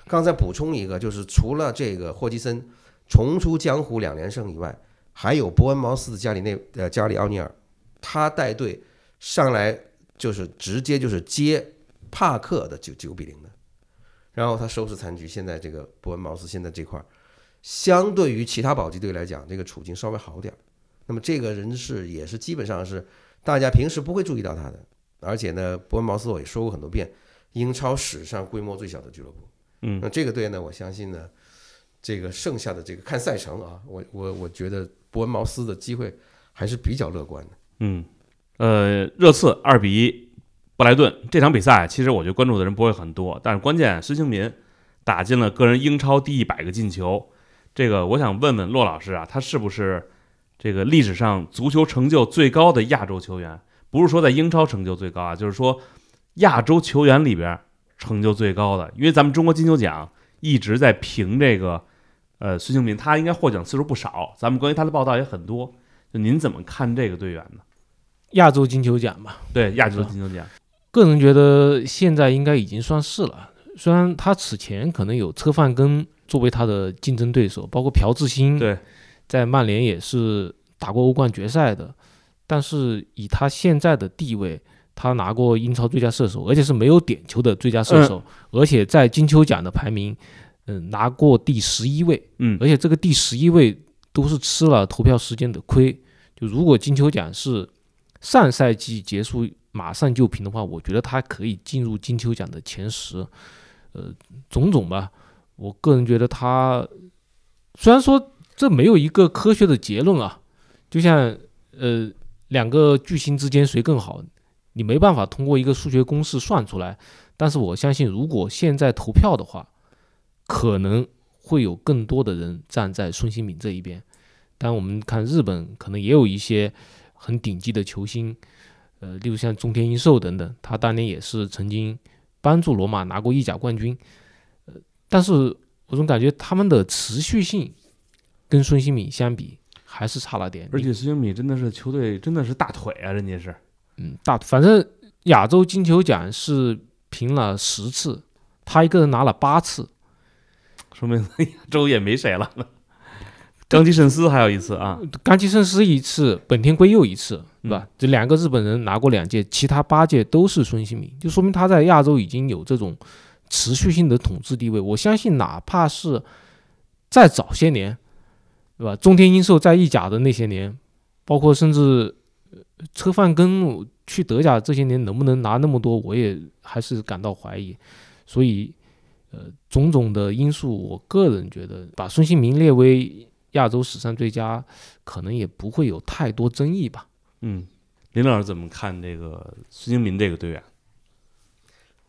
刚才补充一个，就是除了这个霍奇森重出江湖两连胜以外，还有伯恩茅斯的加里内呃加里奥尼尔，他带队上来就是直接就是接帕克的九九比零的，然后他收拾残局。现在这个伯恩茅斯现在这块儿，相对于其他保级队来讲，这个处境稍微好点儿。那么这个人是也是基本上是大家平时不会注意到他的，而且呢，伯恩茅斯我也说过很多遍，英超史上规模最小的俱乐部。嗯那这个队呢，我相信呢，这个剩下的这个看赛程啊，我我我觉得伯恩茅斯的机会还是比较乐观的。嗯，呃，热刺二比一布莱顿这场比赛，其实我觉得关注的人不会很多，但是关键孙兴民打进了个人英超第一百个进球，这个我想问问骆老师啊，他是不是这个历史上足球成就最高的亚洲球员？不是说在英超成就最高啊，就是说亚洲球员里边成就最高的，因为咱们中国金球奖一直在评这个呃孙兴民，他应该获奖次数不少，咱们关于他的报道也很多。就您怎么看这个队员呢？亚洲金球奖嘛，对亚洲金球奖，个人觉得现在应该已经算是了。虽然他此前可能有车范根作为他的竞争对手，包括朴智星，对，在曼联也是打过欧冠决赛的，但是以他现在的地位，他拿过英超最佳射手，而且是没有点球的最佳射手，而且在金球奖的排名，嗯、拿过第十一位，嗯。而且这个第十一位都是吃了投票时间的亏。就如果金球奖是上赛季结束马上就评的话，我觉得他可以进入金球奖的前十。呃，种种吧，我个人觉得他虽然说这没有一个科学的结论啊，就像呃两个巨星之间谁更好，你没办法通过一个数学公式算出来。但是我相信，如果现在投票的话，可能会有更多的人站在孙兴敏这一边。但，我们看日本可能也有一些很顶级的球星，呃，例如像中田英寿等等，他当年也是曾经帮助罗马拿过意甲冠军。呃，但是我总感觉他们的持续性跟孙兴敏相比还是差了点。而且孙兴敏真的是球队真的是大腿啊，人家是，嗯，大反正亚洲金球奖是评了十次，他一个人拿了八次。说明亚洲也没谁了。冈崎慎司还有一次啊，冈崎慎司一次，本田圭佑一次，对吧？这两个日本人拿过两届，其他八届都是孙兴民，就说明他在亚洲已经有这种持续性的统治地位。我相信，哪怕是再早些年，对吧？中田英寿在意甲的那些年，包括甚至呃车范根去德甲这些年，能不能拿那么多，我也还是感到怀疑。所以，呃，种种的因素，我个人觉得把孙兴民列为亚洲史上最佳，可能也不会有太多争议吧。嗯，林老师怎么看这个孙兴民这个队员？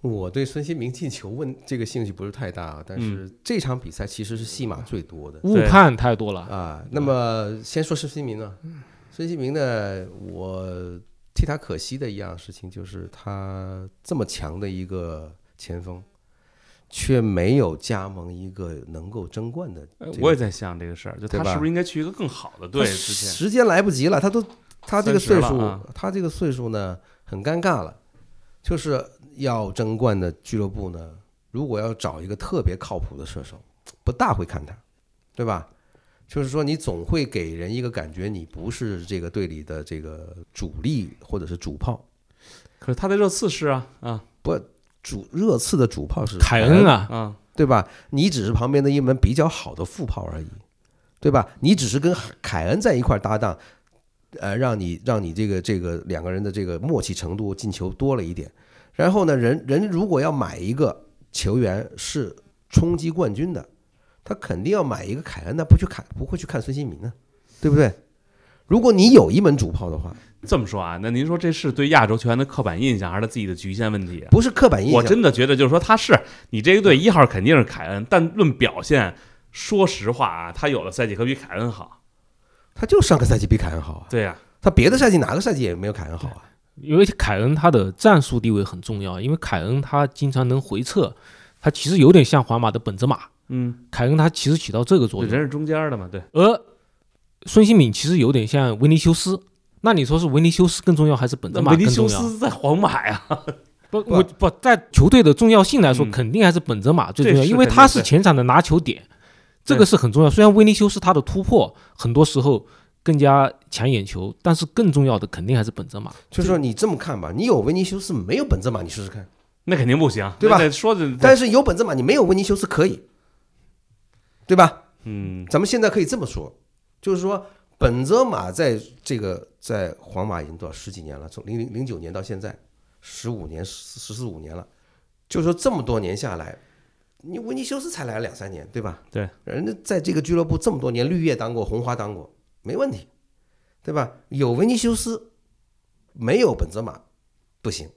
我对孙兴民进球问这个兴趣不是太大，啊但是这场比赛其实是戏码最多的误判太多了，啊。那么先说孙兴民呢，孙兴民呢，我替他可惜的一样事情就是他这么强的一个前锋，却没有加盟一个能够争冠的这个。呃我也在想这个事儿，就他是不是应该去一个更好的队？时间来不及了，他都他这个岁数，啊他这个岁数呢很尴尬了，就是要争冠的俱乐部呢，如果要找一个特别靠谱的射手，不大会看他，对吧？就是说，你总会给人一个感觉，你不是这个队里的这个主力或者是主炮。可是他在热刺是啊啊主热刺的主炮是凯恩啊，啊，对吧？你只是旁边的一门比较好的副炮而已，对吧？你只是跟凯恩在一块搭档，呃，让你让你这个这个两个人的这个默契程度进球多了一点。然后呢，人人如果要买一个球员是冲击冠军的，他肯定要买一个凯恩，那不去看不会去看孙兴民呢，对不对？如果你有一门主炮的话，这么说啊，那您说这是对亚洲球员的刻板印象，还是他自己的局限问题啊？不是刻板印象，我真的觉得，就是说他是你这个队一号肯定是凯恩，但论表现，说实话啊，他有的赛季可比凯恩好。他就上个赛季比凯恩好啊，对呀、他别的赛季哪个赛季也没有凯恩好啊。因为凯恩他的战术地位很重要，因为凯恩他经常能回撤，他其实有点像皇马的本泽马。嗯，凯恩他其实起到这个作用，人是中间的嘛，对，而孙兴敏其实有点像维尼修斯。那你说是维尼修斯更重要还是本泽马维尼修？斯在皇马呀，不，我不在球队的重要性来说，嗯肯定还是本泽马最重要，因为他是前场的拿球点，这个是很重要。虽然维尼修斯他的突破很多时候更加抢眼球，但是更重要的肯定还是本泽马。就是说你这么看吧，你有维尼修斯没有本泽马，你试试看。那肯定不行，对吧说的，但是有本泽马，你没有维尼修斯可以，对吧？嗯，咱们现在可以这么说，就是说本泽马在这个在皇马已经多少十几年了，从零零零九年到现在，十五年十十四五年了，就是说这么多年下来，你维尼修斯才来了两三年，对吧？对，人家在这个俱乐部这么多年，绿叶当过，红花当过，没问题，对吧？有维尼修斯，没有本泽马不行，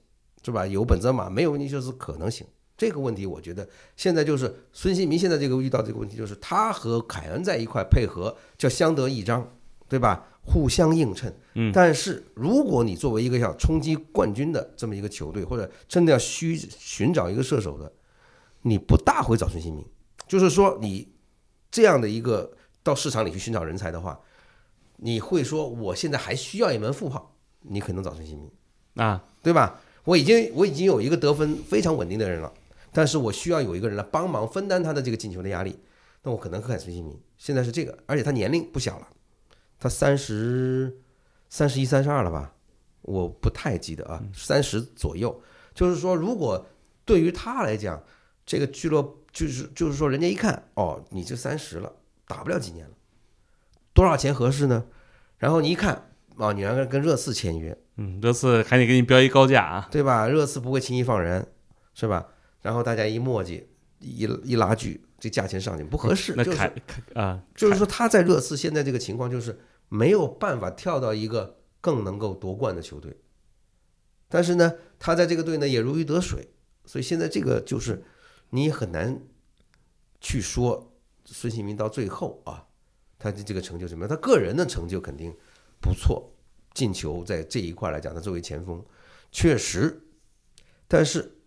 是吧？有本泽马，没有维尼修斯可能行。这个问题，我觉得现在就是孙兴民现在这个遇到这个问题，就是他和凯恩在一块配合叫相得益彰，对吧？互相映衬。嗯但是如果你作为一个要冲击冠军的这么一个球队，或者真的要需寻找一个射手的，你不大会找孙兴民。就是说，你这样的一个到市场里去寻找人才的话，你会说我现在还需要一门副炮，你可能找孙兴民。啊，对吧？我已经我已经有一个得分非常稳定的人了，但是我需要有一个人来帮忙分担他的这个进球的压力，那我可能会看孙兴民。现在是这个，而且他年龄不小了，他三十三十一、三十二了吧？我不太记得啊，三十左右。就是说，如果对于他来讲，这个俱乐部就是就是说，人家一看，哦，你这三十了，打不了几年了，多少钱合适呢？然后你一看，哦，你让人跟热刺签约，嗯，热刺还得给你标一高价啊，对吧？热刺不会轻易放人，是吧？然后大家一磨叽，一一拉锯，这价钱上去不合适。就是那凯凯啊，就是说他在热刺现在这个情况，就是没有办法跳到一个更能够夺冠的球队。但是呢，他在这个队呢也如鱼得水，所以现在这个就是你也很难去说孙兴民到最后啊，他的这个成就怎么样？他个人的成就肯定不错，进球在这一块来讲，他作为前锋确实，但是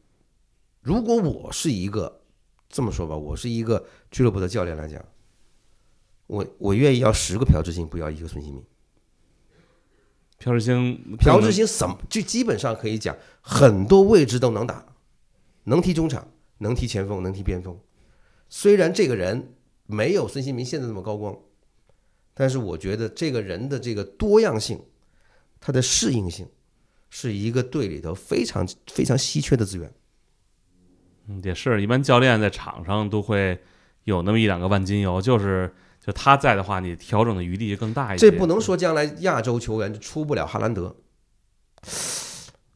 如果我是一个这么说吧，我是一个俱乐部的教练来讲，我我愿意要十个朴智星，不要一个孙兴民。朴智星，朴智星什么就基本上可以讲，很多位置都能打，能踢中场，能踢前锋，能踢边锋。虽然这个人没有孙兴民现在那么高光，但是我觉得这个人的这个多样性，他的适应性，是一个队里头非常非常稀缺的资源。嗯也是一般教练在场上都会有那么一两个万金油，就是就他在的话，你调整的余地就更大一些。这不能说将来亚洲球员就出不了哈兰德，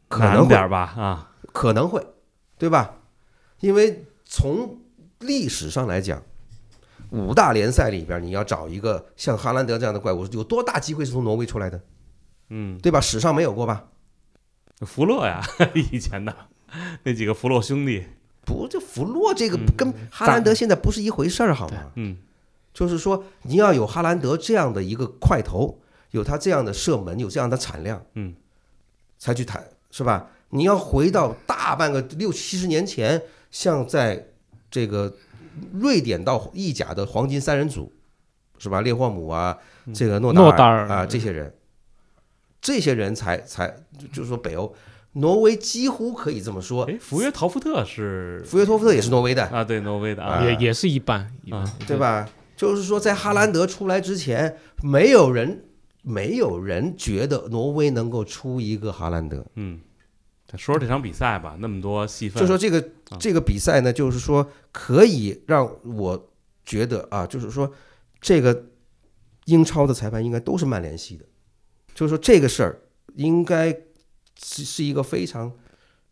可能点吧啊，可能会，对吧？因为从历史上来讲，五大联赛里边，你要找一个像哈兰德这样的怪物，有多大机会是从挪威出来的，嗯，对吧？史上没有过吧？福勒呀，以前的那几个福洛兄弟，不，这弗洛这个嗯跟哈兰德现在不是一回事儿，好吗？嗯，就是说，你要有哈兰德这样的一个块头，有他这样的射门，有这样的产量，嗯，才去谈，是吧？你要回到大半个六七十年前，像在这个瑞典到意甲的黄金三人组，是吧？列霍姆啊，这个诺达诺达尔啊，这些人，这些人才才就是说北欧，挪威几乎可以这么说，哎，福约陶夫特是福约托夫特也是挪威的，啊，对，挪威的啊，也也是一半，一半啊。对？吧？就是说，在哈兰德出来之前，没有人没有人觉得挪威能够出一个哈兰德。嗯，说说这场比赛吧，那么多戏份，就说这个啊。这个比赛呢，就是说可以让我觉得啊，就是说这个英超的裁判应该都是曼联系的，就是说这个事儿应该是是一个非常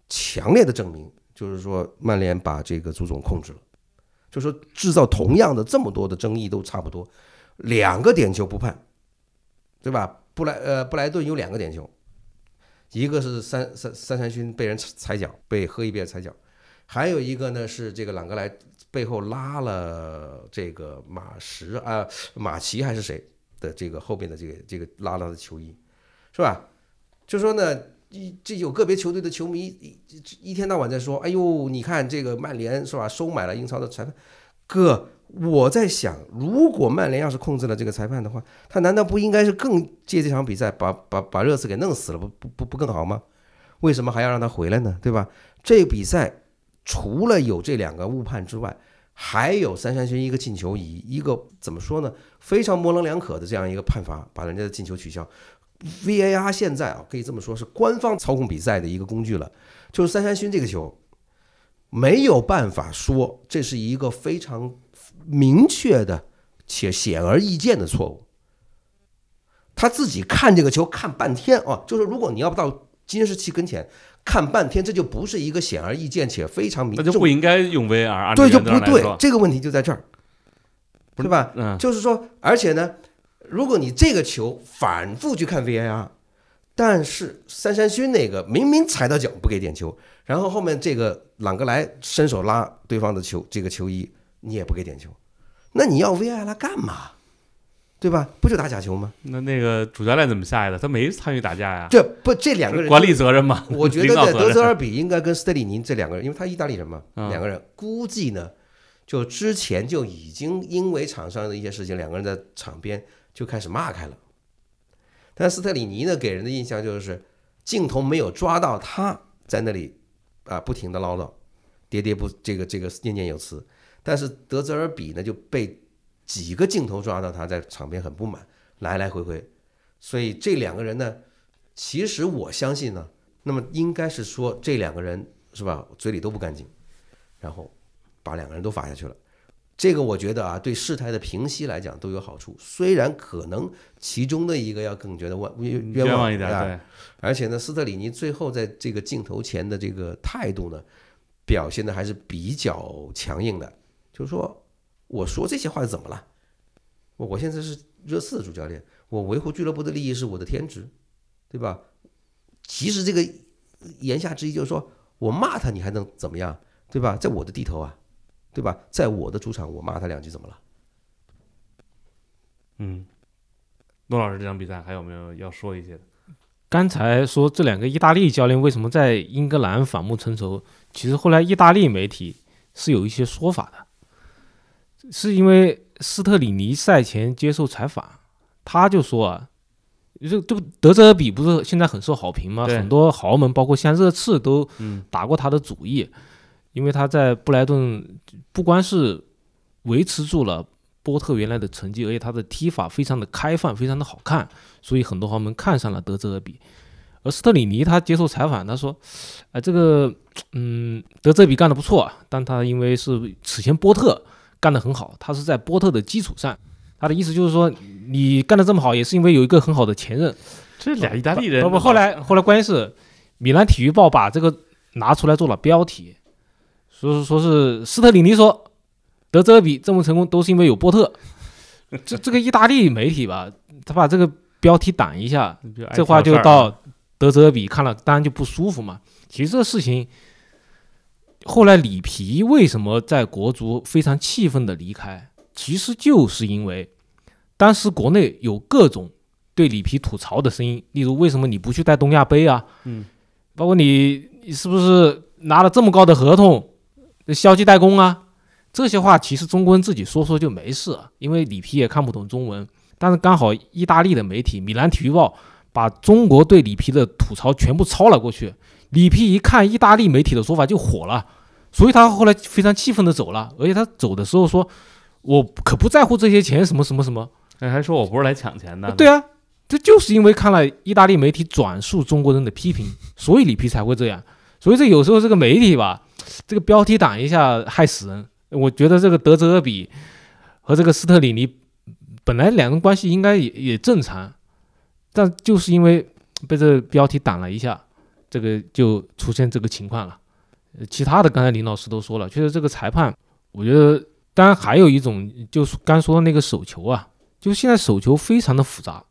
强烈的证明，就是说曼联把这个足总控制了，就说制造同样的这么多的争议都差不多，两个点球不判，对吧？布莱呃布莱顿有两个点球，一个是三三三三勋被人踩脚，被喝一遍踩脚，还有一个呢是这个朗格莱背后拉了这个马什啊马奇还是谁的这个后边的这个这个拉了的球衣，是吧？就说呢。这有个别球队的球迷一一天到晚在说：“哎呦，你看这个曼联是吧？收买了英超的裁判。”哥，我在想，如果曼联要是控制了这个裁判的话，他难道不应该是更借这场比赛把把把热刺给弄死了，不不不不更好吗？为什么还要让他回来呢？对吧？这比赛除了有这两个误判之外，还有三山勋一个进球，以一个怎么说呢，非常模棱两可的这样一个判罚，把人家的进球取消。VAR 现在啊，可以这么说，是官方操控比赛的一个工具了。就是三山勋这个球，没有办法说这是一个非常明确的且显而易见的错误。他自己看这个球看半天啊，就是如果你要不到监视器跟前看半天，这就不是一个显而易见且非常明，那就不应该用 VAR。对，就不对，这个问题就在这儿，对吧？嗯，就是说，而且呢。如果你这个球反复去看 VAR，但是三山勋那个明明踩到脚不给点球，然后后面这个朗格莱伸手拉对方的球，这个球衣你也不给点球，那你要 VAR 来干嘛？对吧？不就打假球吗？那那个主教练怎么下来的？他没参与打架呀？这不这两个人管理责任吗？我觉得 在德泽尔比应该跟斯特里尼这两个人，因为他意大利人嘛，两个人估计呢，就之前就已经因为场上的一些事情，两个人在场边。就开始骂开了，但斯特里尼呢，给人的印象就是镜头没有抓到他在那里啊，不停的唠叨，喋喋不这个这个念念有词。但是德泽尔比呢，就被几个镜头抓到他在场边很不满，来来回回。所以这两个人呢，其实我相信呢，那么应该是说这两个人是吧，嘴里都不干净，然后把两个人都罚下去了。这个我觉得啊，对事态的平息来讲都有好处。虽然可能其中的一个要更觉得冤冤枉一点，对。而且呢，斯特里尼最后在这个镜头前的这个态度呢，表现的还是比较强硬的。就是说，我说这些话是怎么了？我现在是热刺的主教练，我维护俱乐部的利益是我的天职，对吧？其实这个言下之意就是说我骂他，你还能怎么样？对吧？在我的地头啊。对吧？在我的主场，我骂他两句怎么了？嗯，诺老师，这场比赛还有没有要说一些的？刚才说这两个意大利教练为什么在英格兰反目成仇？其实后来意大利媒体是有一些说法的，是因为斯特里尼赛前接受采访，他就说啊，这这不德泽尔比不是现在很受好评吗？很多豪门，包括像热刺都打过他的主意。因为他在布莱顿不光是维持住了波特原来的成绩，而且他的踢法非常的开放，非常的好看，所以很多豪门看上了德泽尔比。而斯特里尼他接受采访，他说：“哎，这个，嗯，德泽尔比干得不错，但他因为是此前波特干得很好，他是在波特的基础上，他的意思就是说，你干得这么好，也是因为有一个很好的前任。这俩意大利人，不不，后来后来关键是米兰体育报把这个拿出来做了标题。”说说是斯特里尼说，德泽比这么成功都是因为有波特。这这个意大利媒体吧，他把这个标题挡一下，这话就到德泽比看了，当然就不舒服嘛。其实这个事情，后来里皮为什么在国足非常气愤的离开，其实就是因为当时国内有各种对里皮吐槽的声音，例如为什么你不去带东亚杯啊？嗯，包括你你是不是拿了这么高的合同？消极怠工啊，这些话其实中国人自己说说就没事，因为里皮也看不懂中文。但是刚好意大利的媒体《米兰体育报》把中国对里皮的吐槽全部抄了过去，里皮一看意大利媒体的说法就火了，所以他后来非常气愤的走了。而且他走的时候说：“我可不在乎这些钱，什么什么什么。”哎，还说我不是来抢钱的。对啊，这就是因为看了意大利媒体转述中国人的批评，所以里皮才会这样。所以这有时候这个媒体吧。这个标题党一下害死人。我觉得这个德泽尔比和这个斯特里尼本来两人关系应该也也正常，但就是因为被这标题挡了一下，这个就出现这个情况了。其他的刚才林老师都说了，确实这个裁判，我觉得当然还有一种就是刚说的那个手球啊，就现在手球非常的复杂。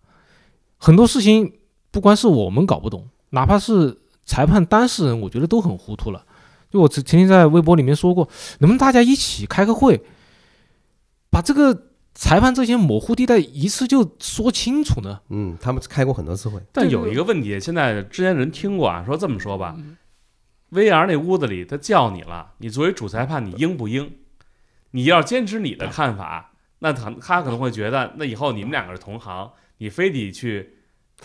很多事情不光是我们搞不懂，哪怕是裁判当事人，我觉得都很糊涂了。就我曾曾经在微博里面说过，能不能大家一起开个会，把这个裁判这些模糊地带一次就说清楚呢？嗯，他们开过很多次会，但有一个问题，现在之前人听过啊，说这么说吧，VR 那屋子里他叫你了，你作为主裁判，你应不应？你要坚持你的看法，那他他可能会觉得，那以后你们两个是同行，你非得去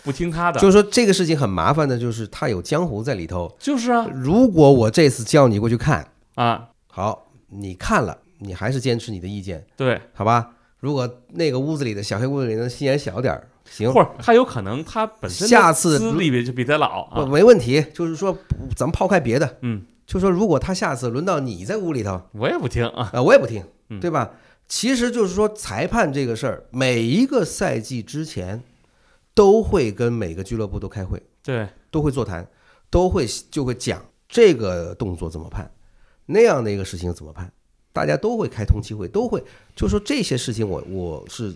不听他的，就是说这个事情很麻烦的，就是他有江湖在里头。就是啊。如果我这次叫你过去看，啊，好，你看了，你还是坚持你的意见，对，好吧？如果那个屋子里的小黑屋子里的心眼小点儿，行，或者他有可能他本身下次资历比就比他老啊，没问题。就是说，咱们抛开别的，嗯，就说如果他下次轮到你在屋里头，我也不听。啊，啊，我也不听嗯，对吧？其实就是说，裁判这个事儿，每一个赛季之前都会跟每个俱乐部都开会，对，都会座谈，都会就会讲这个动作怎么判，那样的一个事情怎么判，大家都会开通气会，都会就说这些事情我，我是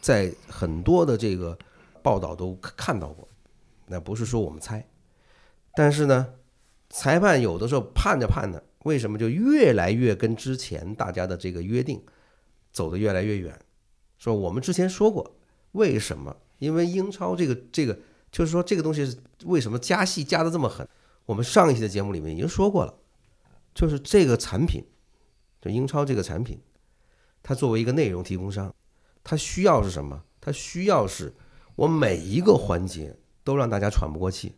在很多的这个报道都看到过，那不是说我们猜，但是呢，裁判有的时候判着判着，为什么就越来越跟之前大家的这个约定走得越来越远？说我们之前说过，为什么？因为英超这个这个，就是说这个东西是为什么加戏加的这么狠？我们上一期的节目里面已经说过了，就是这个产品，就英超这个产品，它作为一个内容提供商，它需要是什么？它需要是我每一个环节都让大家喘不过气，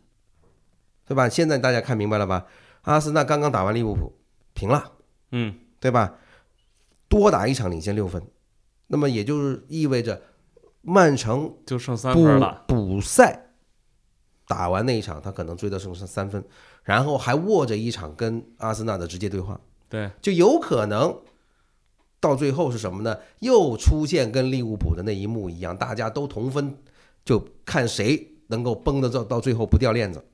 对吧？现在大家看明白了吧？阿森纳刚刚打完利物浦，平了，嗯，对吧？多打一场领先六分，那么也就是意味着曼城就剩三分了，补赛打完那一场，他可能追得剩三三分，然后还握着一场跟阿森纳的直接对话，对，就有可能到最后是什么呢？又出现跟利物浦的那一幕一样，大家都同分，就看谁能够绷得到到最后不掉链子，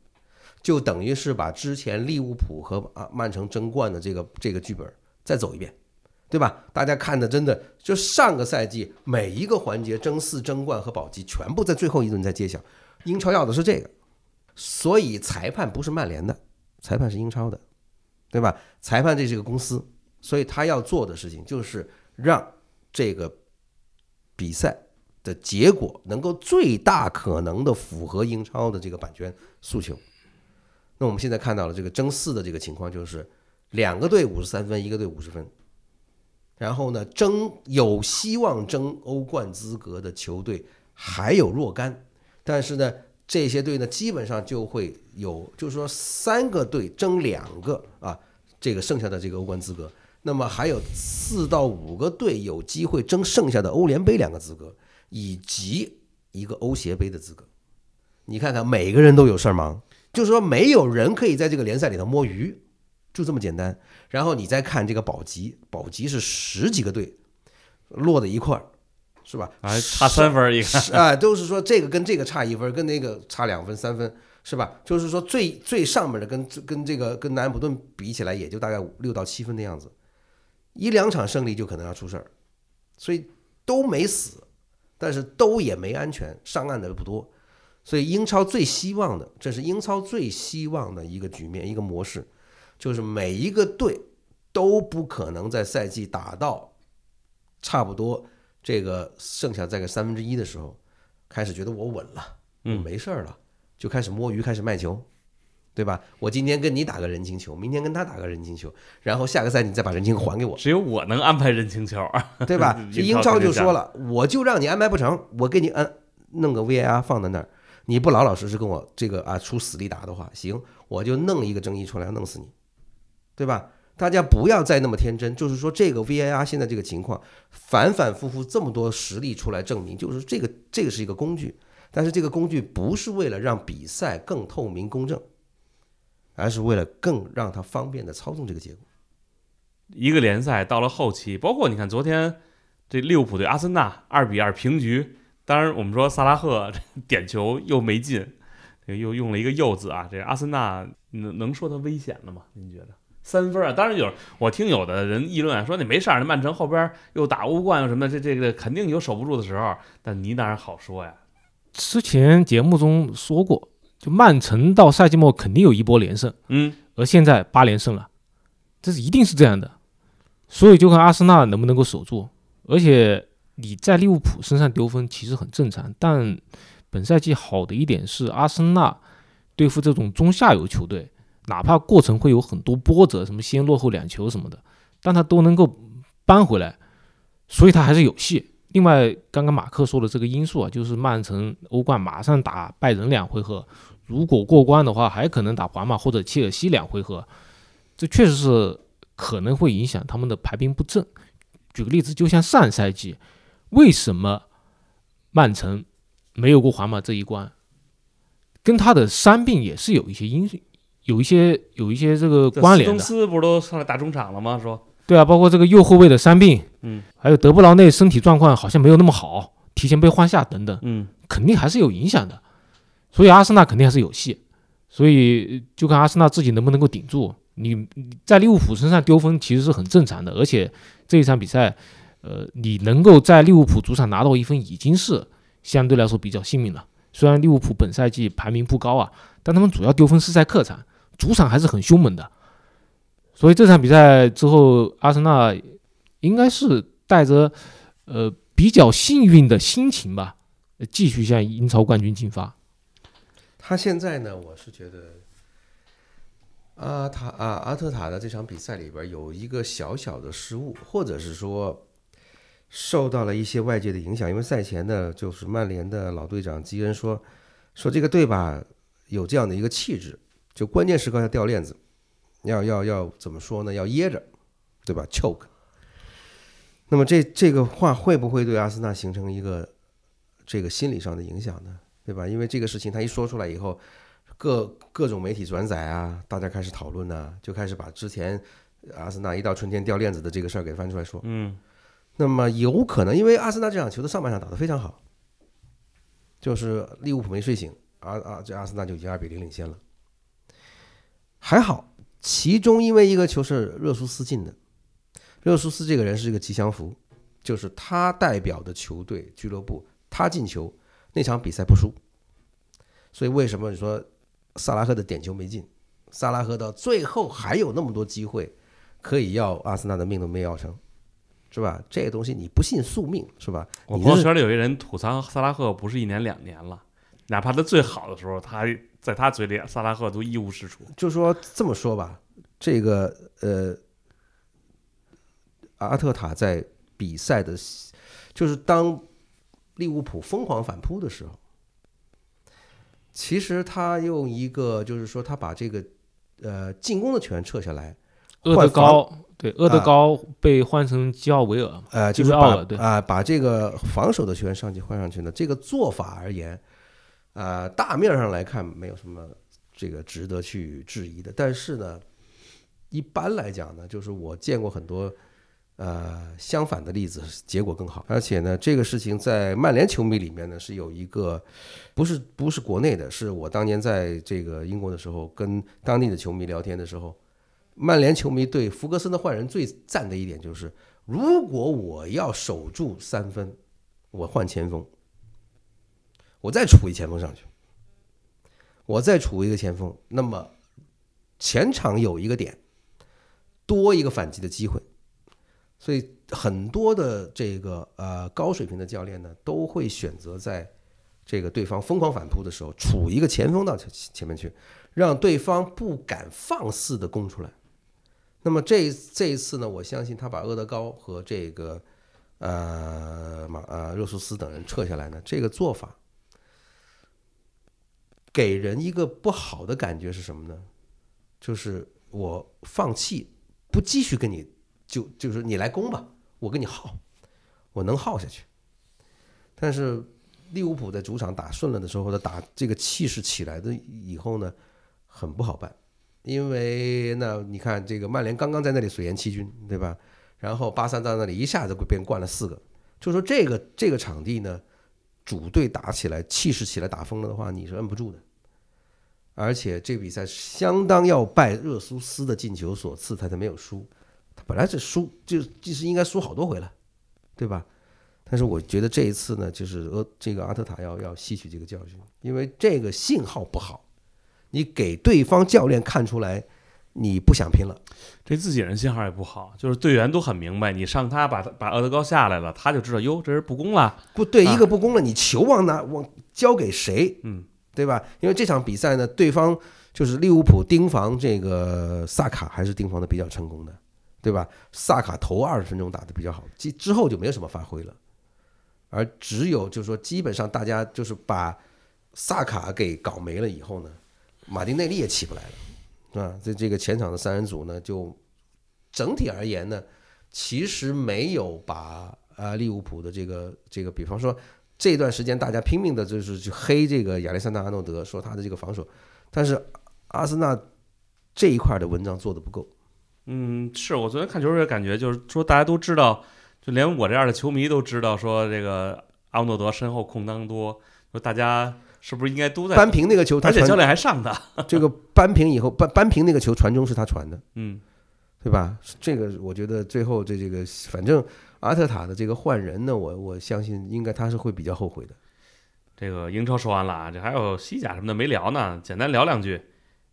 就等于是把之前利物浦和啊曼城争冠的这个这个剧本再走一遍。对吧？大家看的真的就上个赛季每一个环节争四、争冠和保级，全部在最后一轮才揭晓。英超要的是这个，所以裁判不是曼联的，裁判是英超的，对吧？裁判这是一个公司，所以他要做的事情就是让这个比赛的结果能够最大可能的符合英超的这个版权诉求。那我们现在看到了这个争四的这个情况，就是两个队五十三分，一个队五十分。然后呢，争有希望争欧冠资格的球队还有若干，但是呢，这些队呢基本上就会有，就是说三个队争两个啊，这个剩下的这个欧冠资格，那么还有四到五个队有机会争剩下的欧联杯两个资格，以及一个欧协杯的资格。你看看，每个人都有事儿忙，就是说没有人可以在这个联赛里头摸鱼，就这么简单。然后你再看这个保级，保级是十几个队落在一块儿，是吧？啊差三分一个，是啊，都是说这个跟这个差一分，跟那个差两分、三分，是吧？就是说最最上面的跟跟这个跟南安普顿比起来，也就大概六到七分的样子，一两场胜利就可能要出事儿，所以都没死，但是都也没安全，上岸的不多，所以英超最希望的，这是英超最希望的一个局面，一个模式，就是每一个队都不可能在赛季打到差不多这个剩下再个三分之一的时候，开始觉得我稳了，我嗯没事儿了，就开始摸鱼，开始卖球，对吧？我今天跟你打个人情球，明天跟他打个人情球，然后下个赛季你再把人情还给我，只有我能安排人情球啊，对吧？英超这英超就说了，我就让你安排不成，我给你安弄个 VAR 放在那儿，你不老老实实跟我这个啊出死力打的话，行，我就弄一个争议出来弄死你，对吧？大家不要再那么天真，就是说这个 VAR 现在这个情况反反复复这么多实例出来证明，就是这个这个是一个工具，但是这个工具不是为了让比赛更透明公正，而是为了更让它方便的操纵这个结果。一个联赛到了后期，包括你看昨天这利物浦对阿森纳二比二平局，当然我们说萨拉赫 点球又没进，又用了一个又字啊，这阿森纳能能说他危险了吗？您觉得？三分啊，当然有，我听有的人议论啊，说你没事儿，那曼城后边又打欧冠又什么的，这这个肯定有守不住的时候，但你哪好说呀？之前节目中说过，就曼城到赛季末肯定有一波连胜，嗯，而现在八连胜了，这是一定是这样的。所以就看阿森纳能不能够守住。而且你在利物浦身上丢分其实很正常，但本赛季好的一点是阿森纳对付这种中下游球队，哪怕过程会有很多波折，什么先落后两球什么的，但他都能够扳回来，所以他还是有戏。另外，刚刚马克说的这个因素啊，就是曼城欧冠马上打拜仁两回合，如果过关的话，还可能打皇马或者切尔西两回合，这确实是可能会影响他们的排兵布阵。举个例子，就像上赛季，为什么曼城没有过皇马这一关，跟他的伤病也是有一些因素，有一些有一些这个关联的。斯不是都上来打中场了吗？说，对啊，包括这个右后卫的伤病，嗯，还有德布劳内身体状况好像没有那么好，提前被换下等等，嗯，肯定还是有影响的。所以阿森纳肯定还是有戏，所以就看阿森纳自己能不能够顶住。你你在利物浦身上丢分其实是很正常的，而且这一场比赛，呃，你能够在利物浦主场拿到一分，已经是相对来说比较幸运了。虽然利物浦本赛季排名不高啊，但他们主要丢分是在客场，主场还是很凶猛的。所以这场比赛之后，阿森纳应该是带着呃比较幸运的心情吧，继续向英超冠军进发。他现在呢，我是觉得，阿塔啊阿特塔的这场比赛里边有一个小小的失误，或者是说受到了一些外界的影响。因为赛前呢，就是曼联的老队长基恩说，说这个队吧有这样的一个气质，就关键时刻要掉链子，要要要怎么说呢？要噎着，对吧？choke。那么这这个话会不会对阿森纳形成一个这个心理上的影响呢？对吧？因为这个事情他一说出来以后，各各种媒体转载啊，大家开始讨论呢、就开始把之前阿森纳一到春天掉链子的这个事儿给翻出来说。嗯，那么有可能，因为阿森纳这场球的上半场打得非常好，就是利物浦没睡醒，阿阿这阿森纳就已经二比零领先了。还好，其中因为一个球是热苏斯进的，热苏斯这个人是一个吉祥符，就是他代表的球队俱乐部，他进球那场比赛不输。所以为什么你说萨拉赫的点球没进？萨拉赫到最后还有那么多机会可以要阿森纳的命都没要成，是吧？这个东西你不信宿命是吧？我朋友圈里有一人吐槽萨拉赫不是一年两年了，哪怕他最好的时候，他在他嘴里萨拉赫都一无是处。就说这么说吧，这个呃，阿特塔在比赛的，就是当利物浦疯狂反扑的时候，其实他用一个就是说他把这个呃进攻的权撤下来，厄德高对厄德高被换成基奥维尔嘛，呃，就是把奥尔对啊、把这个防守的球员上去换上去呢，这个做法而言，呃，大面上来看没有什么这个值得去质疑的，但是呢，一般来讲呢，就是我见过很多呃相反的例子，结果更好，而且呢，这个事情在曼联球迷里面呢是有一个不是不是国内的，是我当年在这个英国的时候跟当地的球迷聊天的时候。曼联球迷对福格森的换人最赞的一点就是，如果我要守住三分，我换前锋，我再杵一前锋上去，我再杵一个前锋，那么前场有一个点，多一个反击的机会。所以很多的这个呃高水平的教练呢，都会选择在这个对方疯狂反扑的时候，杵一个前锋到前前面去，让对方不敢放肆的攻出来。那么这这一次呢，我相信他把厄德高和这个呃马呃热苏斯等人撤下来呢，这个做法给人一个不好的感觉是什么呢？就是我放弃，不继续跟你就就是你来攻吧，我跟你耗，我能耗下去。但是利物浦在主场打顺了的时候，或者打这个气势起来的以后呢，很不好办。因为那你看，这个曼联刚刚在那里水淹七军，对吧？然后巴萨在那里一下子被灌了四个，就说这个这个场地呢，主队打起来气势起来打疯了的话，你是摁不住的。而且这比赛相当要拜热苏斯的进球所赐，他才没有输。他本来是输，就就是应该输好多回了，对吧？但是我觉得这一次呢，就是俄这个阿特塔要要吸取这个教训，因为这个信号不好，你给对方教练看出来你不想拼了。这自己人信号也不好，就是队员都很明白，你上他把他把厄德高下来了，他就知道哟，这是不攻了。不对，啊一个不攻了，你球往哪往交给谁？嗯，对吧？因为这场比赛呢，对方就是利物浦盯防这个萨卡，还是盯防的比较成功的，对吧？萨卡头二十分钟打的比较好，之之后就没有什么发挥了，而只有就是说，基本上大家就是把萨卡给搞没了以后呢，马丁内利也起不来了，是吧？这这个前场的三人组呢，就整体而言呢，其实没有把啊利物浦的这个这个，比方说这段时间大家拼命的就是去黑这个亚历山大阿诺德，说他的这个防守，但是阿森纳这一块的文章做的不够。嗯，是我昨天看球也感觉就是说，大家都知道，就连我这样的球迷都知道，说这个阿诺德身后空当多，说大家是不是应该都在？扳平那个球，而且教练还上他，这个扳平以后，扳扳平那个球传中是他传的，嗯，对吧？这个我觉得最后这这个，反正阿特塔的这个换人呢，我我相信应该他是会比较后悔的。这个英超说完了啊，这还有西甲什么的没聊呢，简单聊两句。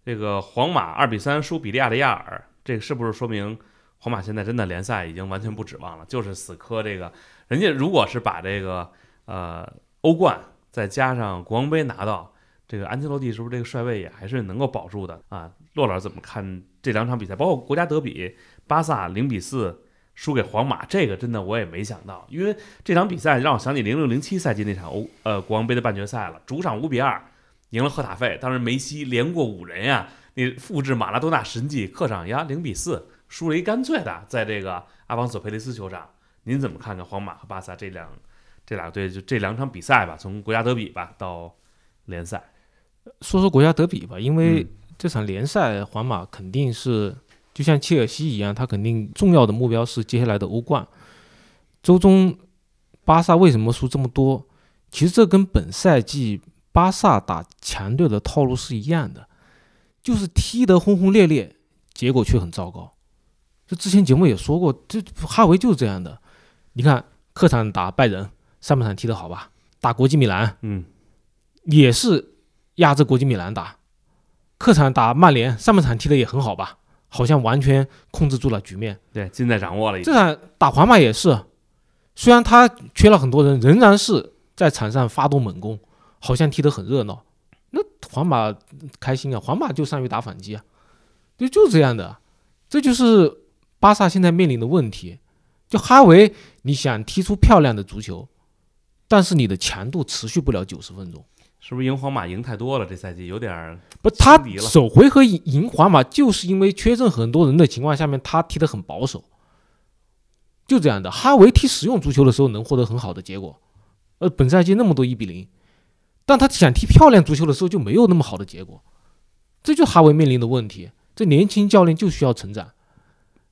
这个皇马二比三输比利亚的亚尔，这个是不是说明皇马现在真的联赛已经完全不指望了？就是死磕这个，人家如果是把这个呃欧冠再加上国王杯拿到，这个安切洛蒂是不是这个帅位也还是能够保住的啊？骆老师怎么看这两场比赛？包括国家德比，巴萨零比四输给皇马，这个真的我也没想到，因为这场比赛让我想起零六零七赛季那场欧呃国王杯的半决赛了，主场五比二赢了赫塔费，当时梅西连过五人呀，那复制马拉多纳神迹，客场呀零比四输了一干脆的，在这个阿方索佩雷斯球场，您怎么看看皇马和巴萨这两这俩队就这两场比赛吧，从国家德比吧到联赛，说说国家德比吧，因为嗯。这场联赛皇马肯定是就像切尔西一样，他肯定重要的目标是接下来的欧冠。周中巴萨为什么输这么多？其实这跟本赛季巴萨打强队的套路是一样的，就是踢得轰轰烈烈，结果却很糟糕。这之前节目也说过，这哈维就是这样的。你看客场打拜仁，上半场踢得好吧？打国际米兰嗯，也是压着国际米兰打，客场打曼联，上半场踢得也很好吧？好像完全控制住了局面。对，尽在掌握了这场打皇马也是，虽然他缺了很多人，仍然是在场上发动猛攻，好像踢得很热闹。那皇马开心啊，皇马就善于打反击啊，就就这样的，这就是巴萨现在面临的问题。就哈维，你想踢出漂亮的足球，但是你的强度持续不了九十分钟。是不是赢皇马赢太多了？这赛季有点儿不，他首回合赢赢皇马，就是因为缺阵很多人的情况下面，他踢得很保守，就这样的。哈维踢实用足球的时候能获得很好的结果，呃，本赛季那么多一比零，但他想踢漂亮足球的时候就没有那么好的结果，这就是哈维面临的问题。这年轻教练就需要成长，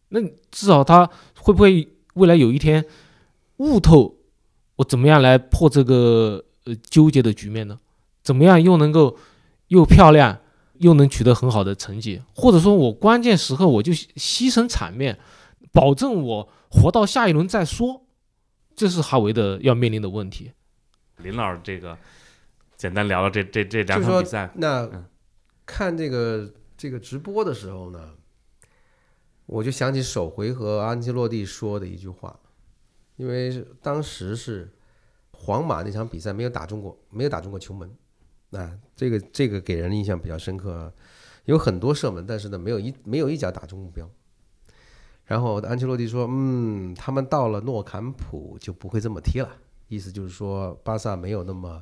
那至少他会不会未来有一天悟透我怎么样来破这个呃纠结的局面呢？怎么样又能够又漂亮，又能取得很好的成绩，或者说我关键时刻我就牺牲场面，保证我活到下一轮再说，这是哈维的要面临的问题。林老师这个简单聊聊这这这两场比赛，那嗯。看这个这个直播的时候呢，我就想起首回合安切洛蒂说的一句话，因为当时是皇马那场比赛没有打中过，没有打中过球门，那这个这个给人印象比较深刻，有很多射门，但是呢没有一没有一脚打中目标。然后安切洛蒂说：“嗯，他们到了诺坎普就不会这么踢了，意思就是说巴萨没有那么，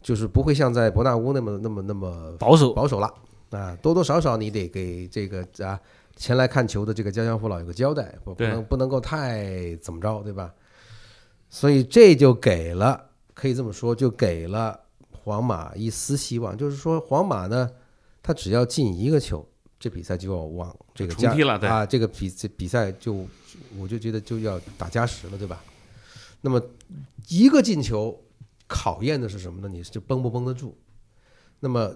就是不会像在伯纳乌那么那么那么保守，保守了啊，多多少少你得给这个啊前来看球的这个家乡父老有个交代，不不能不能够太怎么着，对吧？所以这就给了，可以这么说，就给了皇马一丝希望，就是说皇马呢，他只要进一个球，这比赛就要往这个加了，对，啊，这个比这比赛就我就觉得就要打加时了，对吧？那么一个进球考验的是什么呢？你是绷不绷得住？那么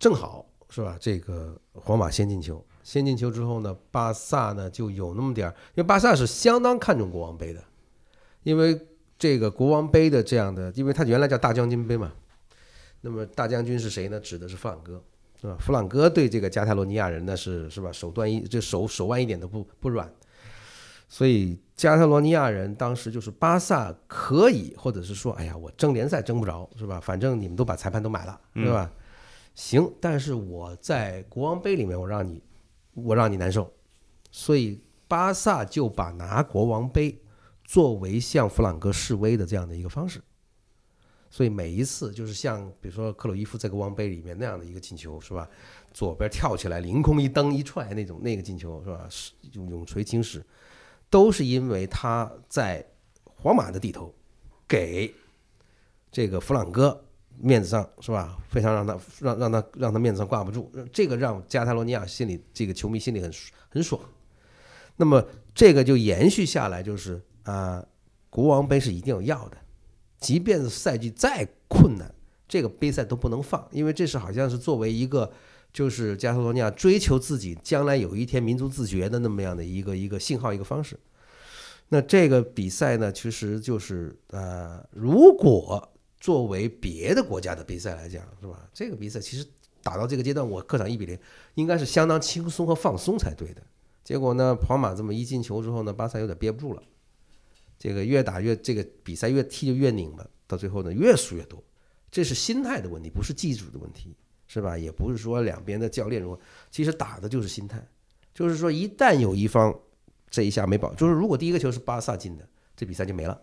正好是吧？这个皇马先进球，先进球之后呢，巴萨呢就有那么点儿，因为巴萨是相当看重国王杯的，因为这个国王杯的这样的，因为它原来叫大将军杯嘛，那么大将军是谁呢？指的是弗朗哥，是吧？弗朗哥对这个加泰罗尼亚人呢是是吧？手段一这手手腕一点都不不软，所以加泰罗尼亚人当时就是巴萨可以，或者是说，哎呀，我争联赛争不着，是吧？反正你们都把裁判都买了，对吧？行，但是我在国王杯里面，我让你我让你难受，所以巴萨就把拿国王杯作为向弗朗哥示威的这样的一个方式。所以每一次就是像比如说克鲁伊夫在国王杯里面那样的一个进球，是吧？左边跳起来凌空一蹬一踹那种那个进球，是吧？是永永垂青史，都是因为他在皇马的地头给这个弗朗哥面子上是吧？非常让他让让他让他面子上挂不住，这个让加泰罗尼亚心里这个球迷心里很很爽。那么这个就延续下来，就是啊，国王杯是一定要要的。即便是赛季再困难，这个杯赛都不能放，因为这是好像是作为一个就是加泰罗尼亚追求自己将来有一天民族自觉的那么样的一个一个信号一个方式。那这个比赛呢，其实就是呃，如果作为别的国家的比赛来讲，是吧？这个比赛其实打到这个阶段，我客场一比零，应该是相当轻松和放松才对的。结果呢，皇马这么一进球之后呢，巴萨有点憋不住了。这个越打越这个比赛越踢就越拧巴，到最后呢越输越多，这是心态的问题，不是技术的问题，是吧？也不是说两边的教练如何，其实打的就是心态，就是说一旦有一方这一下没保，就是如果第一个球是巴萨进的，这比赛就没了；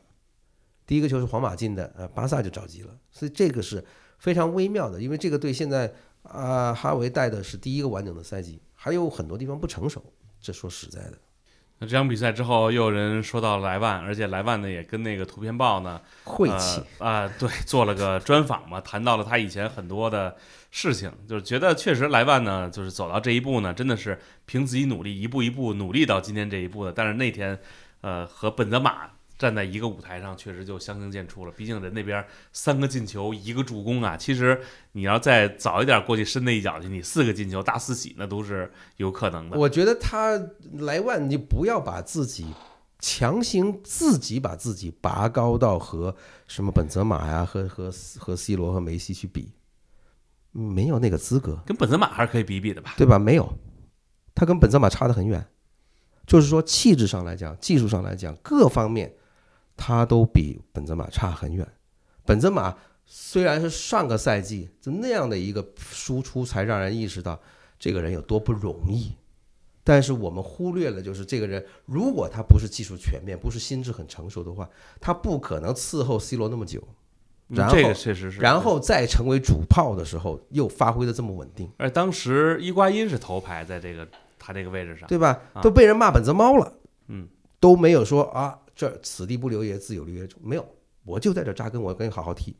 第一个球是皇马进的，呃，巴萨就着急了。所以这个是非常微妙的，因为这个队现在啊，哈维带的是第一个完整的赛季，还有很多地方不成熟，这说实在的。那这场比赛之后，又有人说到莱万，而且莱万呢也跟那个图片报呢晦气啊，对，做了个专访嘛，谈到了他以前很多的事情，就是觉得确实莱万呢，就是走到这一步呢，真的是凭自己努力，一步一步努力到今天这一步的。但是那天，呃，和本泽马。站在一个舞台上，确实就相形见绌了。毕竟人那边三个进球，一个助攻啊。其实你要再早一点过去伸那一脚去，你四个进球大四喜那都是有可能的。我觉得他莱万，你不要把自己强行自己把自己拔高到和什么本泽马呀、和和和 C 罗和梅西去比，没有那个资格。跟本泽马还是可以比比的吧？对吧？没有，他跟本泽马差得很远。就是说气质上来讲，技术上来讲，各方面。他都比本泽马差很远。本泽马虽然是上个赛季就那样的一个输出，才让人意识到这个人有多不容易。但是我们忽略了，就是这个人如果他不是技术全面，不是心智很成熟的话，他不可能伺候 C 罗那么久。然后这个确实是，然后再成为主炮的时候，又发挥的这么稳定。而当时伊瓜因是头牌，在这个他这个位置上，对吧？都被人骂本泽猫了，嗯，都没有说啊。这此地不留爷，自有留爷处。没有，我就在这扎根，我跟你好好踢。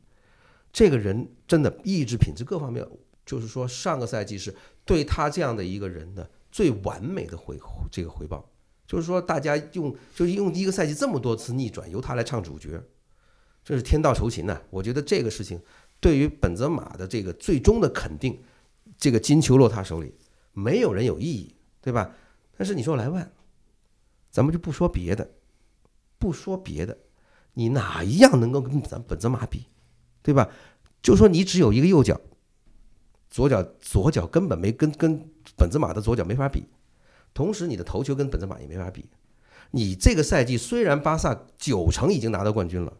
这个人真的意志品质各方面，就是说上个赛季是对他这样的一个人的最完美的回这个回报。就是说大家用就是用一个赛季这么多次逆转，由他来唱主角，这是天道酬勤呐。我觉得这个事情对于本泽马的这个最终的肯定，这个金球落他手里，没有人有异议，对吧？但是你说莱万，咱们就不说别的。不说别的，你哪一样能够跟咱本泽马比，对吧？就说你只有一个右脚，左脚左脚根本没跟跟本泽马的左脚没法比，同时你的头球跟本泽马也没法比。你这个赛季虽然巴萨九成已经拿到冠军了，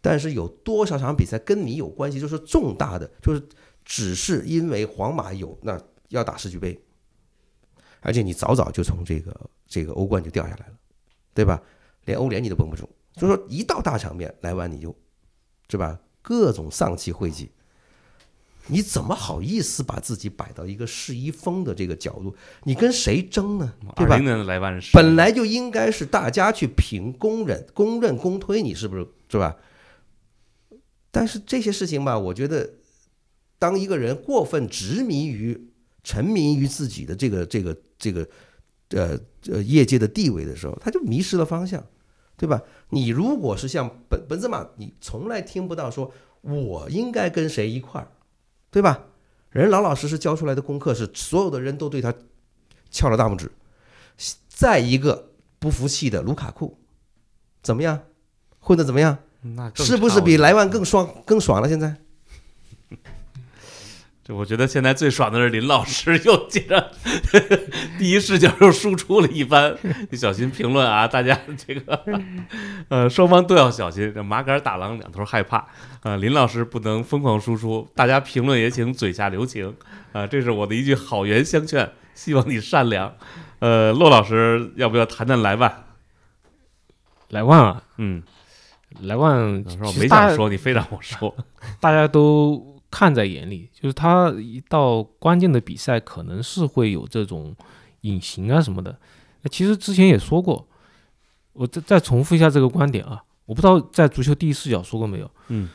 但是有多少场比赛跟你有关系？就是重大的，就是只是因为皇马有那要打世俱杯，而且你早早就从这个这个欧冠就掉下来了，对吧？连欧联你都绷不住，就说一到大场面，莱万你就，是吧？各种丧气晦气，你怎么好意思把自己摆到一个世一锋的这个角度？你跟谁争呢？对吧？本来就应该是大家去评公认、公认、公推，你是不是是吧？但是这些事情吧，我觉得，当一个人过分执迷于、沉迷于自己的这个、这个、这个。呃呃，业界的地位的时候，他就迷失了方向，对吧？你如果是像本本泽马，你从来听不到说我应该跟谁一块儿，对吧？人老老实实教出来的功课是所有的人都对他翘了大拇指。再一个不服气的卢卡库，怎么样？混的怎么样？那是不是比莱万更爽更爽了？现在这我觉得现在最爽的是林老师 又接着第一视角又输出了一番，你小心评论啊，大家这个呃双方都要小心，这麻杆打狼两头害怕啊、林老师不能疯狂输出，大家评论也请嘴下留情啊、这是我的一句好言相劝，希望你善良。呃，骆老师要不要谈谈莱万？莱万啊，嗯，莱万没想说，你非让我说，大家都看在眼里，就是他一到关键的比赛，可能是会有这种隐形啊什么的。那其实之前也说过，我再再重复一下这个观点啊，我不知道在足球第一视角说过没有，嗯，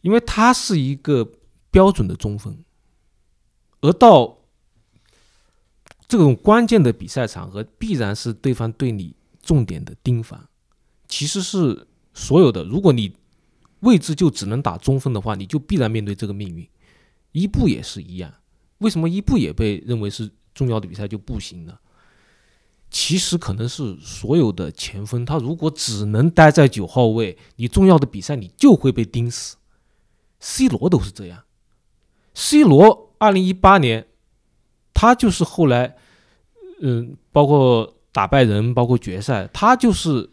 因为他是一个标准的中锋，而到这种关键的比赛场合，必然是对方对你重点的盯防。其实是所有的，如果你位置就只能打中锋的话，你就必然面对这个命运。伊布也是一样，为什么伊布也被认为是重要的比赛就不行呢？其实可能是所有的前锋，他如果只能待在九号位，你重要的比赛你就会被盯死。C 罗都是这样，C 罗二零一八年，他就是后来，嗯，包括打败人，包括决赛，他就是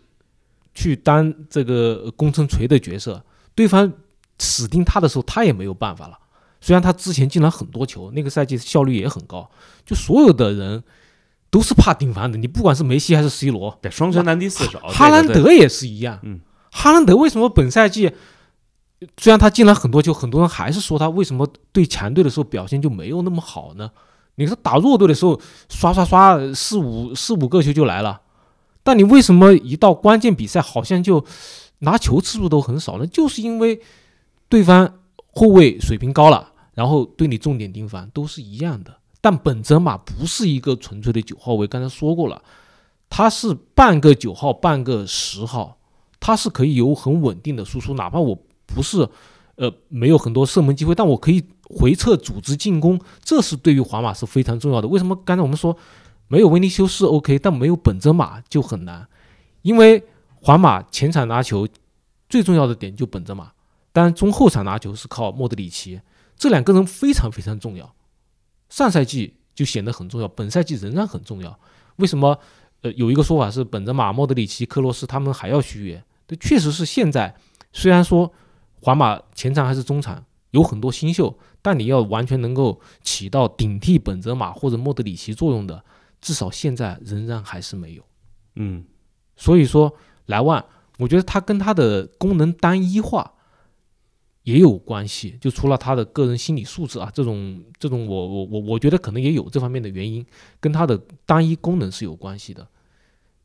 去当这个攻城锤的角色，对方死盯他的时候，他也没有办法了。虽然他之前进了很多球，那个赛季效率也很高，就所有的人都是怕盯防的。你不管是梅西还是 C 罗，得双拳难敌四手。哈兰德也是一样。嗯，哈兰德为什么本赛季虽然他进了很多球，很多人还是说他为什么对强队的时候表现就没有那么好呢？你说打弱队的时候刷刷刷四五四五个球就来了，但你为什么一到关键比赛好像就拿球次数都很少呢？就是因为对方后卫水平高了，然后对你重点盯防都是一样的。但本泽马不是一个纯粹的九号位，刚才说过了，他是半个九号，半个十号，他是可以有很稳定的输出，哪怕我不是呃没有很多射门机会，但我可以回撤组织进攻，这是对于皇马是非常重要的。为什么刚才我们说没有维尼修斯 OK，但没有本泽马就很难？因为皇马前场拿球最重要的点就本泽马，当然中后场拿球是靠莫德里奇，这两个人非常非常重要。上赛季就显得很重要，本赛季仍然很重要。为什么？呃，有一个说法是本泽马、莫德里奇、克罗斯他们还要续约，这确实是现在虽然说皇马前场还是中场有很多新秀，但你要完全能够起到顶替本泽马或者莫德里奇作用的，至少现在仍然还是没有。嗯所以说，莱万，我觉得他跟他的功能单一化也有关系。就除了他的个人心理素质啊，这种这种我我我我觉得可能也有这方面的原因，跟他的单一功能是有关系的，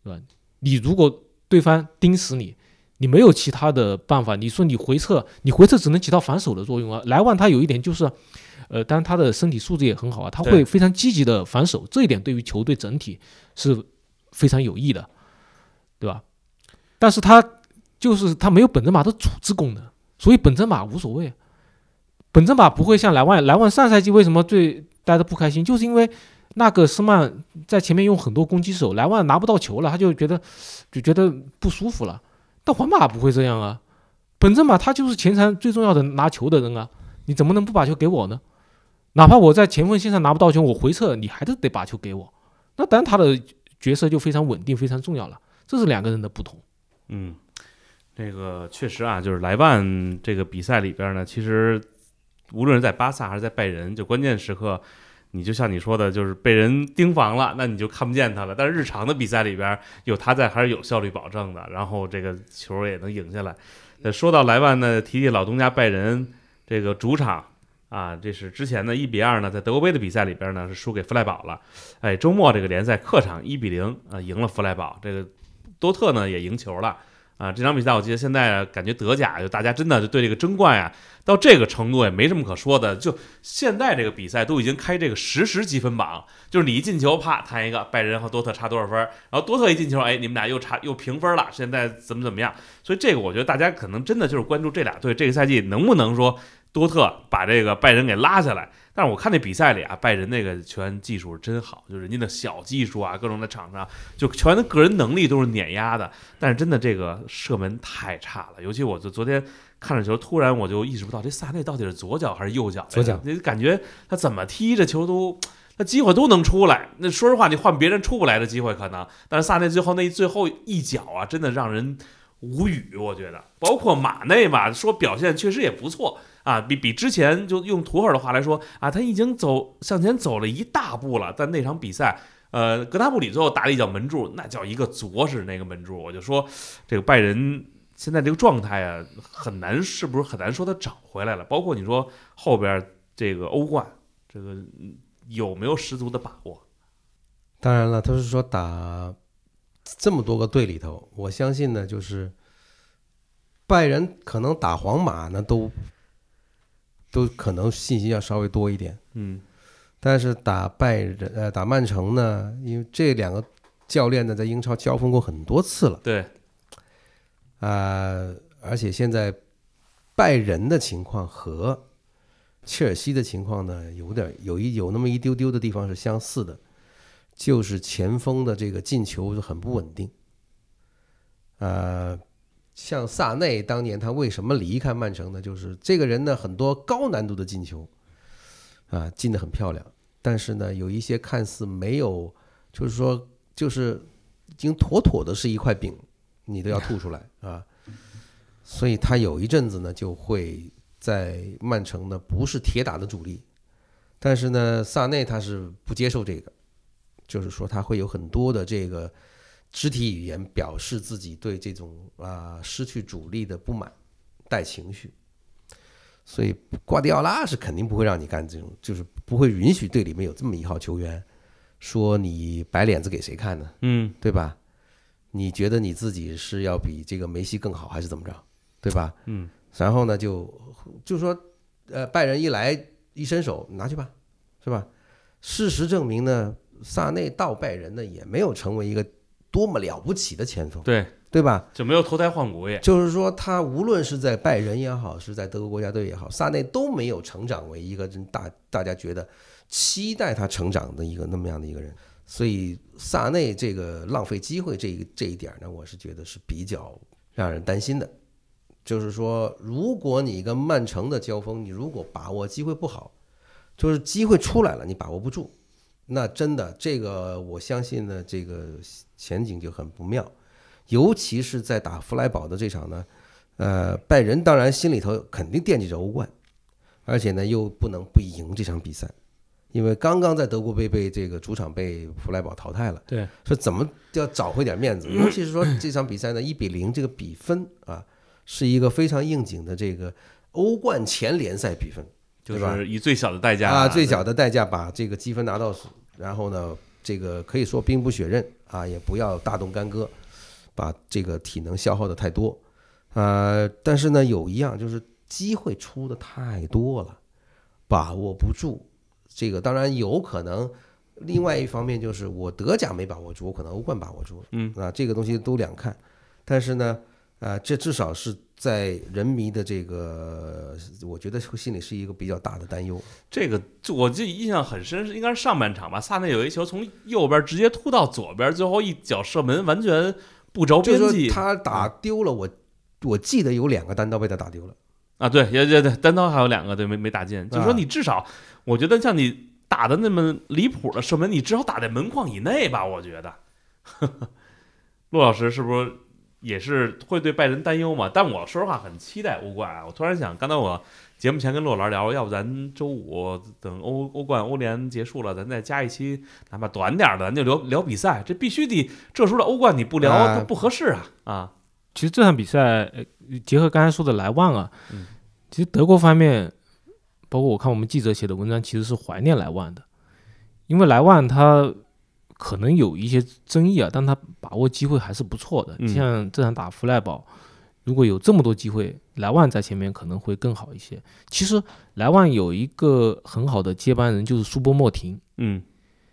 对吧？你如果对方盯死你，你没有其他的办法，你说你回撤，你回撤只能起到防守的作用啊。莱万他有一点就是，呃，当然他的身体素质也很好啊，他会非常积极的防守，这一点对于球队整体是非常有益的，对吧？但是他就是他没有本泽马的组织功能，所以本泽马无所谓。本泽马不会像莱万，莱万上赛季为什么最待的不开心，就是因为那个斯曼在前面用很多攻击手，莱万拿不到球了，他就觉得就觉得不舒服了。但皇马不会这样啊，本泽马他就是前场最重要的拿球的人啊，你怎么能不把球给我呢？哪怕我在前锋线上拿不到球，我回撤你还是得把球给我。那当然他的角色就非常稳定，非常重要了。这是两个人的不同。嗯，这个确实啊，就是莱万这个比赛里边呢，其实无论是在巴萨还是在拜仁，就关键时刻，你就像你说的，就是被人盯防了，那你就看不见他了。但是日常的比赛里边有他在，还是有效率保证的，然后这个球也能赢下来。呃，说到莱万呢，提提老东家拜仁这个主场。啊，这是之前的一比二呢，在德国杯的比赛里边呢是输给弗赖堡了。哎，周末这个联赛客场一比零啊赢了弗赖堡，这个多特呢也赢球了。啊，这场比赛我记得现在感觉德甲就大家真的就对这个争冠啊，到这个程度也没什么可说的。就现在这个比赛都已经开这个实时积分榜，就是你一进球，啪弹一个，拜仁和多特差多少分，然后多特一进球，哎，你们俩又差又平分了，现在怎么怎么样？所以这个我觉得大家可能真的就是关注这俩队这个赛季能不能说多特把这个拜仁给拉下来。但是我看那比赛里啊，拜仁那个球员技术真好，就人家的小技术啊，各种在场上就球员的个人能力都是碾压的。但是真的这个射门太差了，尤其我就昨天看着球，突然我就意识不到这萨内到底是左脚还是右脚。左脚你感觉他怎么踢这球都。那机会都能出来，那说实话，你换别人出不来的机会可能，但是萨内最后那最后一脚啊，真的让人无语。我觉得，包括马内吧，说表现确实也不错啊，比比之前就用图尔的话来说啊，他已经走向前走了一大步了。但那场比赛，呃，格纳布里最后打了一脚门柱，那叫一个着实那个门柱。我就说，这个拜仁现在这个状态啊，很难，是不是很难说他找回来了？包括你说后边这个欧冠，这个。有没有十足的把握？当然了，他是说打这么多个队里头，我相信呢，就是拜仁可能打皇马呢，都都可能信心要稍微多一点。嗯，但是打拜仁呃打曼城呢，因为这两个教练呢在英超交锋过很多次了。对，啊，而且现在拜仁的情况和。切尔西的情况呢，有点有一有那么一丢丢的地方是相似的，就是前锋的这个进球是很不稳定。呃，像萨内当年他为什么离开曼城呢？就是这个人呢，很多高难度的进球啊进的很漂亮，但是呢，有一些看似没有，就是说就是已经妥妥的是一块饼，你都要吐出来啊。所以他有一阵子呢就会。在曼城呢，不是铁打的主力，但是呢，萨内他是不接受这个，就是说他会有很多的这个肢体语言表示自己对这种啊失去主力的不满，带情绪，所以瓜迪奥拉是肯定不会让你干这种，就是不会允许队里面有这么一号球员，说你摆脸子给谁看呢？嗯，对吧？你觉得你自己是要比这个梅西更好，还是怎么着？对吧？嗯。然后呢，就就说，呃，拜仁一来一伸手拿去吧，是吧？事实证明呢，萨内到拜仁呢也没有成为一个多么了不起的前锋，对对吧？就没有脱胎换骨也。就是说，他无论是在拜仁也好，是在德国国家队也好，萨内都没有成长为一个大大家觉得期待他成长的一个那么样的一个人。所以，萨内这个浪费机会这一这一点呢，我是觉得是比较让人担心的。就是说，如果你跟曼城的交锋，你如果把握机会不好，就是机会出来了你把握不住，那真的这个我相信呢，这个前景就很不妙。尤其是在打弗莱堡的这场呢，呃，拜仁当然心里头肯定惦记着欧冠，而且呢又不能不赢这场比赛，因为刚刚在德国杯被这个主场被弗莱堡淘汰了，对，说怎么要找回点面子，尤其是说这场比赛呢一比零这个比分啊。是一个非常应景的这个欧冠前联赛比分，就是以最小的代价啊，最小的代价把这个积分拿到手，然后呢，这个可以说兵不血刃啊，也不要大动干戈，把这个体能消耗的太多，呃，但是呢，有一样就是机会出的太多了，把握不住。这个当然有可能，另外一方面就是我德甲没把握住，我可能欧冠把握住了，嗯啊，这个东西都两看，但是呢。啊，这至少是在人迷的这个，我觉得心里是一个比较大的担忧。这个我记印象很深，是应该是上半场吧？萨内有一球从右边直接突到左边，最后一脚射门，完全不着边际。他打丢了，我我记得有两个单刀被他打丢了。啊，对，也也对，单刀还有两个，对，没没打进。就说你至少，我觉得像你打的那么离谱的射门，你至少打在门框以内吧？我觉得，陆老师是不是？也是会对拜仁担忧嘛？但我说实话很期待欧冠啊！我突然想，刚才我节目前跟洛兰聊，要不咱周五等欧欧冠欧联结束了，咱再加一期，哪怕短点的，咱就聊聊比赛。这必须得这时候的欧冠你不聊它不合适啊！啊，其实这场比赛结合刚才说的莱万啊，其实德国方面，包括我看我们记者写的文章，其实是怀念莱万的，因为莱万他。可能有一些争议啊，但他把握机会还是不错的。像这场打弗赖堡，如果有这么多机会，莱万在前面可能会更好一些。其实莱万有一个很好的接班人，就是苏波莫廷。嗯，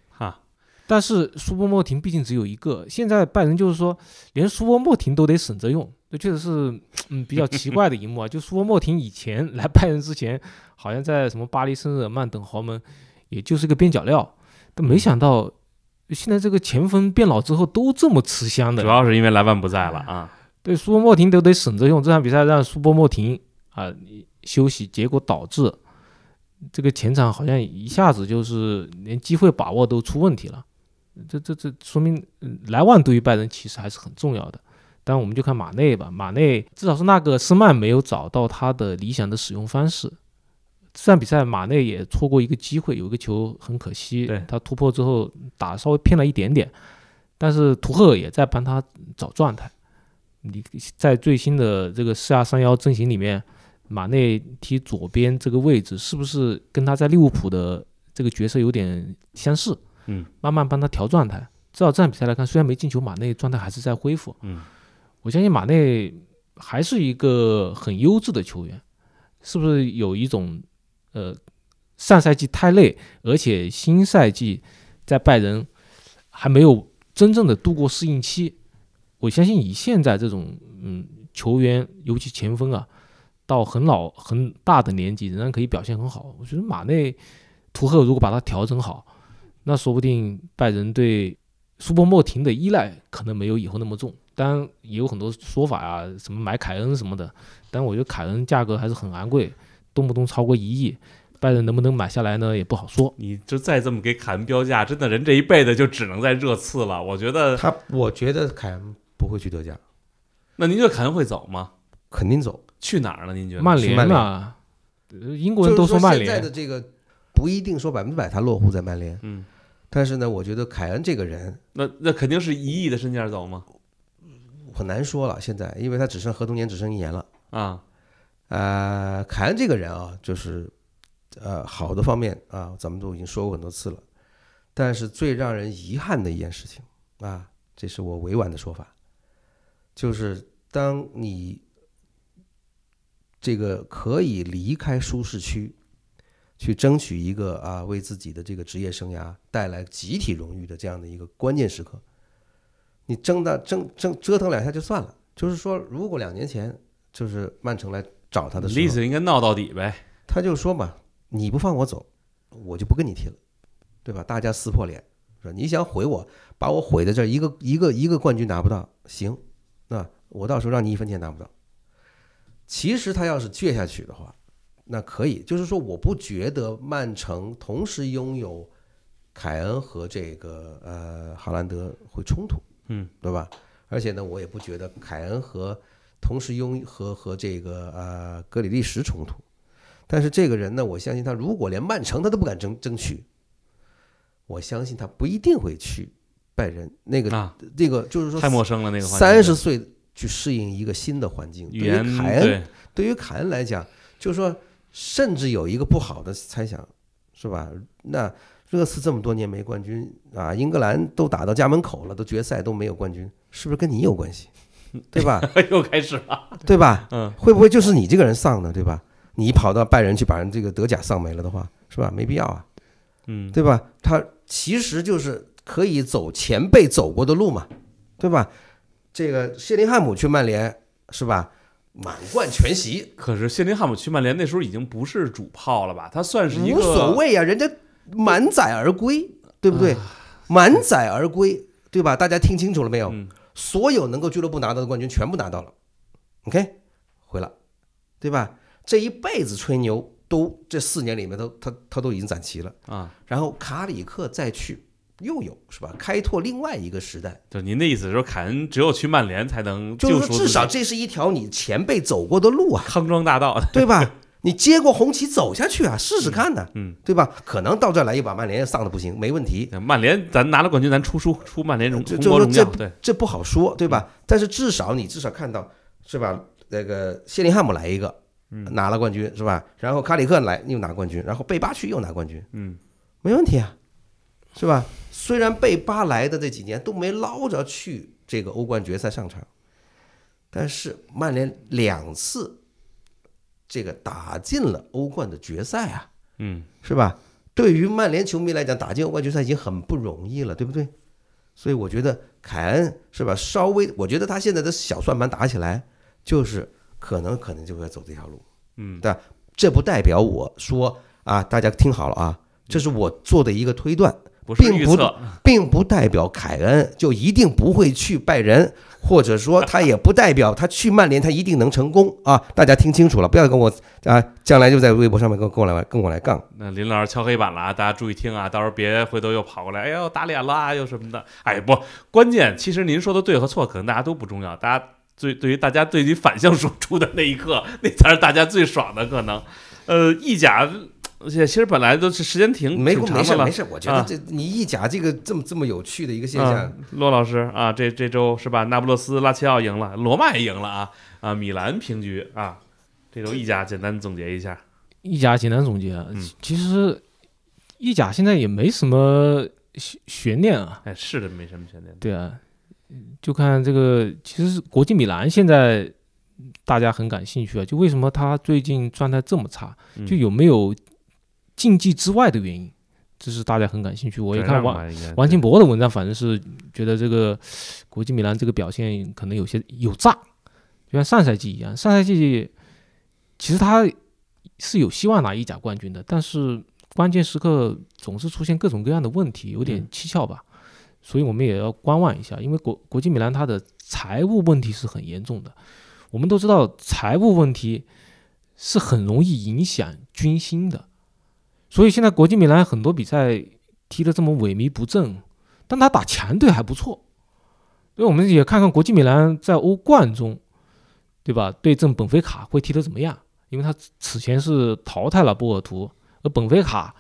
哈，但是苏波莫廷毕竟只有一个，现在拜仁就是说连苏波莫廷都得省着用，这确实是嗯比较奇怪的一幕啊。就苏波莫廷以前来拜仁之前，好像在什么巴黎圣日耳曼等豪门，也就是个边角料，但没想到现在这个前锋变老之后都这么吃香的主。要是因为莱万不在了啊。对，苏波莫廷都得省着用。这场比赛让苏波莫廷啊休息，结果导致这个前场好像一下子就是连机会把握都出问题了。这这这说明嗯莱万对于拜仁其实还是很重要的。当然，我们就看马内吧，马内至少是那个斯曼没有找到他的理想的使用方式。这场比赛马内也错过一个机会，有一个球很可惜，他突破之后打稍微偏了一点点，但是图赫尔也在帮他找状态。你在最新的这个四二三幺阵型里面，马内踢左边这个位置，是不是跟他在利物浦的这个角色有点相似？嗯，慢慢帮他调状态。至少这场比赛来看，虽然没进球，马内状态还是在恢复。嗯，我相信马内还是一个很优质的球员，是不是有一种呃上赛季太累，而且新赛季在拜仁还没有真正的度过适应期？我相信以现在这种嗯球员，尤其前锋啊，到很老很大的年纪仍然可以表现很好。我觉得马内、图赫如果把他调整好，那说不定拜仁对苏波莫廷的依赖可能没有以后那么重。当然也有很多说法啊，什么买凯恩什么的，但我觉得凯恩价格还是很昂贵，动不动超过一亿，拜仁能不能买下来呢也不好说。你就再这么给凯恩标价，真的人这一辈子就只能在热刺了。我觉得，他我觉得凯恩不会去德甲，那您觉得凯恩会走吗？肯定走。去哪儿了？您觉得？曼联呢英国人都说曼现在的联，这个不一定说百分之百他落户在曼联，嗯，但是呢，我觉得凯恩这个人那那肯定是一亿的身价走吗？很难说了，现在因为他只剩合同年只剩一年了。啊，呃，凯恩这个人啊，就是呃好的方面啊，咱们都已经说过很多次了，但是最让人遗憾的一件事情啊，这是我委婉的说法，就是当你这个可以离开舒适区，去争取一个啊为自己的这个职业生涯带来集体荣誉的这样的一个关键时刻，你争到争争折腾两下就算了。就是说，如果两年前就是曼城来找他的时候，意思应该闹到底呗。他就说嘛，你不放我走，我就不跟你踢了，对吧？大家撕破脸，说你想毁我，把我毁在这儿，一个一个一个冠军拿不到，行，那我到时候让你一分钱拿不到。其实他要是倔下去的话，那可以，就是说我不觉得曼城同时拥有凯恩和这个呃哈兰德会冲突，嗯，对吧？而且呢，我也不觉得凯恩和同时拥和和这个呃格里利什冲突。但是这个人呢，我相信他如果连曼城他都不敢争争取，我相信他不一定会去拜仁。那个、啊，那个就是说太陌生了那个三十岁去适应一个新的环境，对于语言凯恩对，对于凯恩来讲，就是说，甚至有一个不好的猜想，是吧？那热刺这么多年没冠军啊，英格兰都打到家门口了，都决赛都没有冠军，是不是跟你有关系？对吧？又开始了。对吧？嗯，会不会就是你这个人丧呢，对吧？你跑到拜仁去把人这个德甲丧没了的话，是吧？没必要啊，嗯，对吧？他其实就是可以走前辈走过的路嘛，对吧？这个谢林汉姆去曼联是吧？满贯全席，可是谢林汉姆去曼联那时候已经不是主炮了吧？他算是一个无所谓啊、人家满载而归，对不对？啊满载而归，对吧？大家听清楚了没有？嗯所有能够俱乐部拿到的冠军全部拿到了，OK，回了，对吧？这一辈子吹牛都这四年里面都他他都已经攒齐了，啊，然后卡里克再去又有是吧？开拓另外一个时代，就您的意思是说，凯恩只有去曼联才能就是说至少这是一条你前辈走过的路啊，康庄大道。对吧？你接过红旗走下去啊，试试看呢、嗯，对吧？可能到这儿来一把曼联丧的不行，没问题，曼联咱拿了冠军，咱出书出曼联荣就红就说这这不好说，对吧？但是至少你至少看到是吧？那个谢林汉姆来一个，拿了冠军是吧？然后卡里克来又拿冠军，然后贝巴去又拿冠军，嗯，没问题啊，是吧？虽然贝巴来的这几年都没捞着去这个欧冠决赛上场，但是曼联两次这个打进了欧冠的决赛啊，嗯，是吧？对于曼联球迷来讲，打进欧冠决赛已经很不容易了，对不对？所以我觉得凯恩是吧？稍微，我觉得他现在的小算盘打起来，就是可能可能就会走这条路。嗯但这不代表我说啊，大家听好了啊，这是我做的一个推断，并不并不代表凯恩就一定不会去拜仁，或者说他也不代表他去曼联他一定能成功啊！大家听清楚了，不要跟我啊，将来就在微博上面跟跟我来跟我来杠。那林老师敲黑板了啊，大家注意听啊，到时候别回头又跑过来，哎呦打脸啦又什么的。哎不，关键其实您说的对和错，可能大家都不重要，大家最对于大家对于反向输出的那一刻，那才是大家最爽的可能。呃，意甲。而且其实本来都是时间挺没挺长的了没事没，事，我觉得啊这你意甲这个这么这么有趣的一个现象啊，，骆老师啊，这这周是吧？那不勒斯拉齐奥赢了，罗马也赢了啊啊，米兰平局啊。这周意甲简单总结一下，意甲简单总结啊，嗯其实意甲现在也没什么悬悬念啊，哎，是的，没什么悬念。对啊，就看这个，其实国际米兰现在大家很感兴趣啊，就为什么他最近状态这么差，嗯就有没有竞技之外的原因，这是大家很感兴趣。我一看王王金博的文章，反正是觉得这个国际米兰这个表现可能有些有诈，就像上赛季一样。上赛季其实他是有希望拿意甲冠军的，但是关键时刻总是出现各种各样的问题，有点嗯蹊跷吧。所以我们也要观望一下，因为国国际米兰它的财务问题是很严重的。我们都知道财务问题是很容易影响军心的，所以现在国际米兰很多比赛踢得这么萎靡不振，但他打强队还不错。所以我们也看看国际米兰在欧冠中，对吧？对阵本菲卡会踢得怎么样？因为他此前是淘汰了波尔图，而本菲卡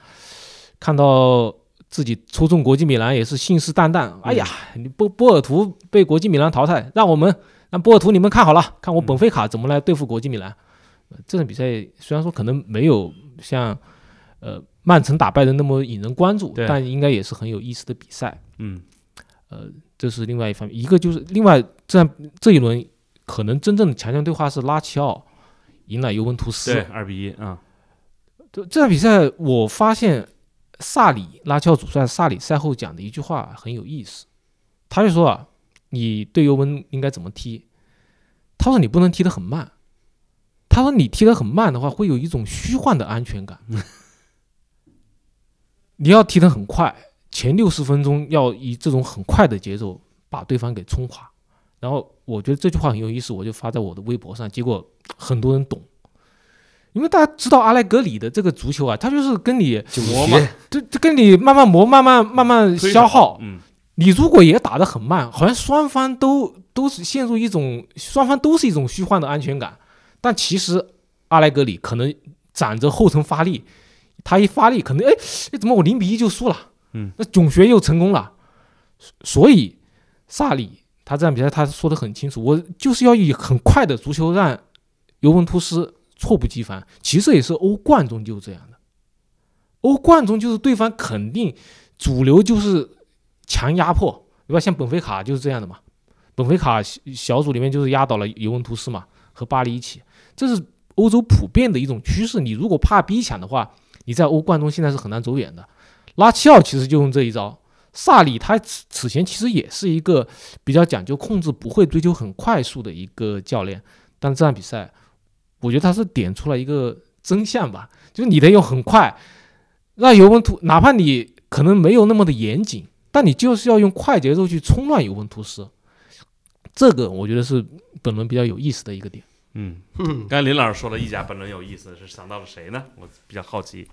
看到自己抽中国际米兰也是信誓旦旦，哎呀，你波波尔图被国际米兰淘汰，让我们让波尔图你们看好了，看我本菲卡怎么来对付国际米兰。呃这场比赛虽然说可能没有像呃曼城打败的那么引人关注，但应该也是很有意思的比赛。嗯呃这是另外一方面，一个就是另外这样这一轮可能真正的强强对话是拉齐奥赢了尤文图斯。对，二比一啊，这这场比赛我发现萨里拉齐奥主帅萨里赛后讲的一句话很有意思，他就说啊，你对尤文应该怎么踢？他说你不能踢得很慢，他说你踢得很慢的话，会有一种虚幻的安全感。你要踢得很快，前六十分钟要以这种很快的节奏把对方给冲垮。然后我觉得这句话很有意思，我就发在我的微博上，结果很多人懂。因为大家知道阿莱格里的这个足球啊，他就是跟你磨嘛学就就跟你慢慢磨，慢慢慢慢消耗。嗯，你如果也打得很慢，好像双方都都是陷入一种双方都是一种虚幻的安全感。但其实阿莱格里可能攒着后程发力，他一发力可能哎哎怎么我零比一就输了？嗯，那囧学又成功了。所以萨里他这场比赛他说的很清楚，我就是要以很快的足球让尤文图斯猝不及防。其实也是欧冠中就是这样的，欧冠中就是对方肯定主流就是强压迫，对吧？像本菲卡就是这样的嘛。本菲卡小小组里面就是压倒了尤文图斯嘛，和巴黎一起，这是欧洲普遍的一种趋势。你如果怕逼抢的话，你在欧冠中现在是很难走远的。拉齐奥其实就用这一招，萨里他此此前其实也是一个比较讲究控制，不会追求很快速的一个教练，但这场比赛，我觉得他是点出了一个真相吧，就是你得用很快，让尤文图哪怕你可能没有那么的严谨，但你就是要用快节奏去冲乱尤文图斯，这个我觉得是本轮比较有意思的一个点。嗯，刚才林老师说了意甲本轮有意思，是想到了谁呢？我比较好奇。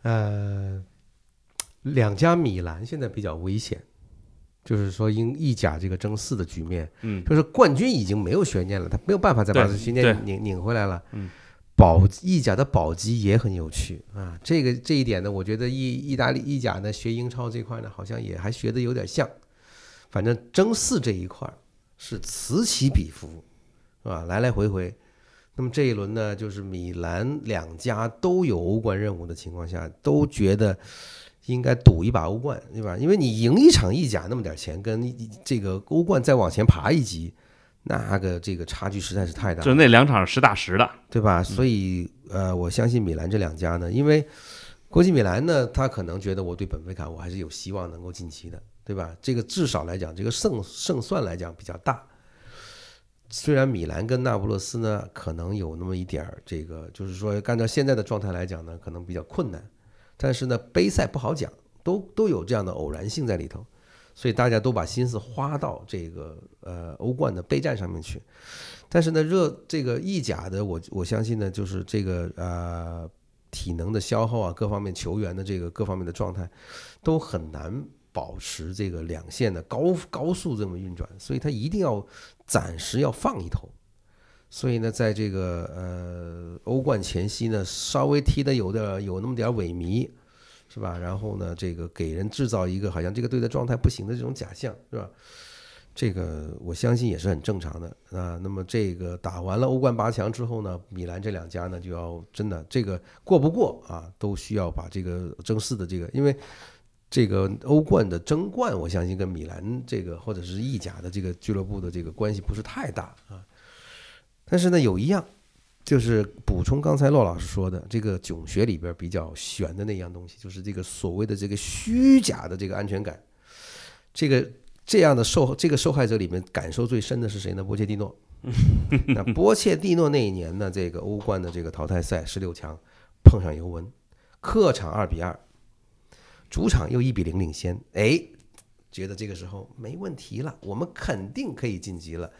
呃，两家米兰现在比较危险，就是说因意甲这个争四的局面，嗯。就是冠军已经没有悬念了，他没有办法再把悬念拧拧回来了。嗯，保意甲的保级也很有趣啊，这个这一点呢，我觉得意意大利意甲呢学英超这块呢，好像也还学的有点像，反正争四这一块儿是此起彼伏，是吧？来来回回。那么这一轮呢，就是米兰两家都有欧冠任务的情况下，都觉得应该赌一把欧冠，对吧？因为你赢一场意甲那么点钱，跟一这个欧冠再往前爬一级，那个这个差距实在是太大就。那两场实打实的，对吧？所以呃，我相信米兰这两家呢，因为国际米兰呢，他可能觉得我对本菲卡我还是有希望能够晋级的，对吧？这个至少来讲，这个胜胜算来讲比较大。虽然米兰跟那不勒斯呢可能有那么一点儿这个，就是说按照现在的状态来讲呢，可能比较困难，但是呢杯赛不好讲，都都有这样的偶然性在里头，所以大家都把心思花到这个呃欧冠的备战上面去。但是呢，热这个意甲的，我我相信呢，就是这个呃体能的消耗啊，各方面球员的这个各方面的状态，都很难保持这个两线的高高速这么运转，所以他一定要暂时要放一头。所以呢，在这个呃欧冠前夕呢，稍微踢的有点有那么点萎靡，是吧？然后呢，这个给人制造一个好像这个队的状态不行的这种假象，是吧？这个我相信也是很正常的啊。那么这个打完了欧冠八强之后呢，米兰这两家呢就要真的这个过不过啊，都需要把这个争四的这个，因为这个欧冠的争冠，我相信跟米兰这个或者是意甲的这个俱乐部的这个关系不是太大啊。但是呢，有一样就是补充刚才骆老师说的这个囧学里边比较悬的那样东西，就是这个所谓的这个虚假的这个安全感，这个。这样的受这个受害者里面感受最深的是谁呢？波切蒂诺。那波切蒂诺那一年呢，这个欧冠的这个淘汰赛十六强碰上尤文，客场二比二，主场又一比零领先，哎，觉得这个时候没问题了，我们肯定可以晋级了。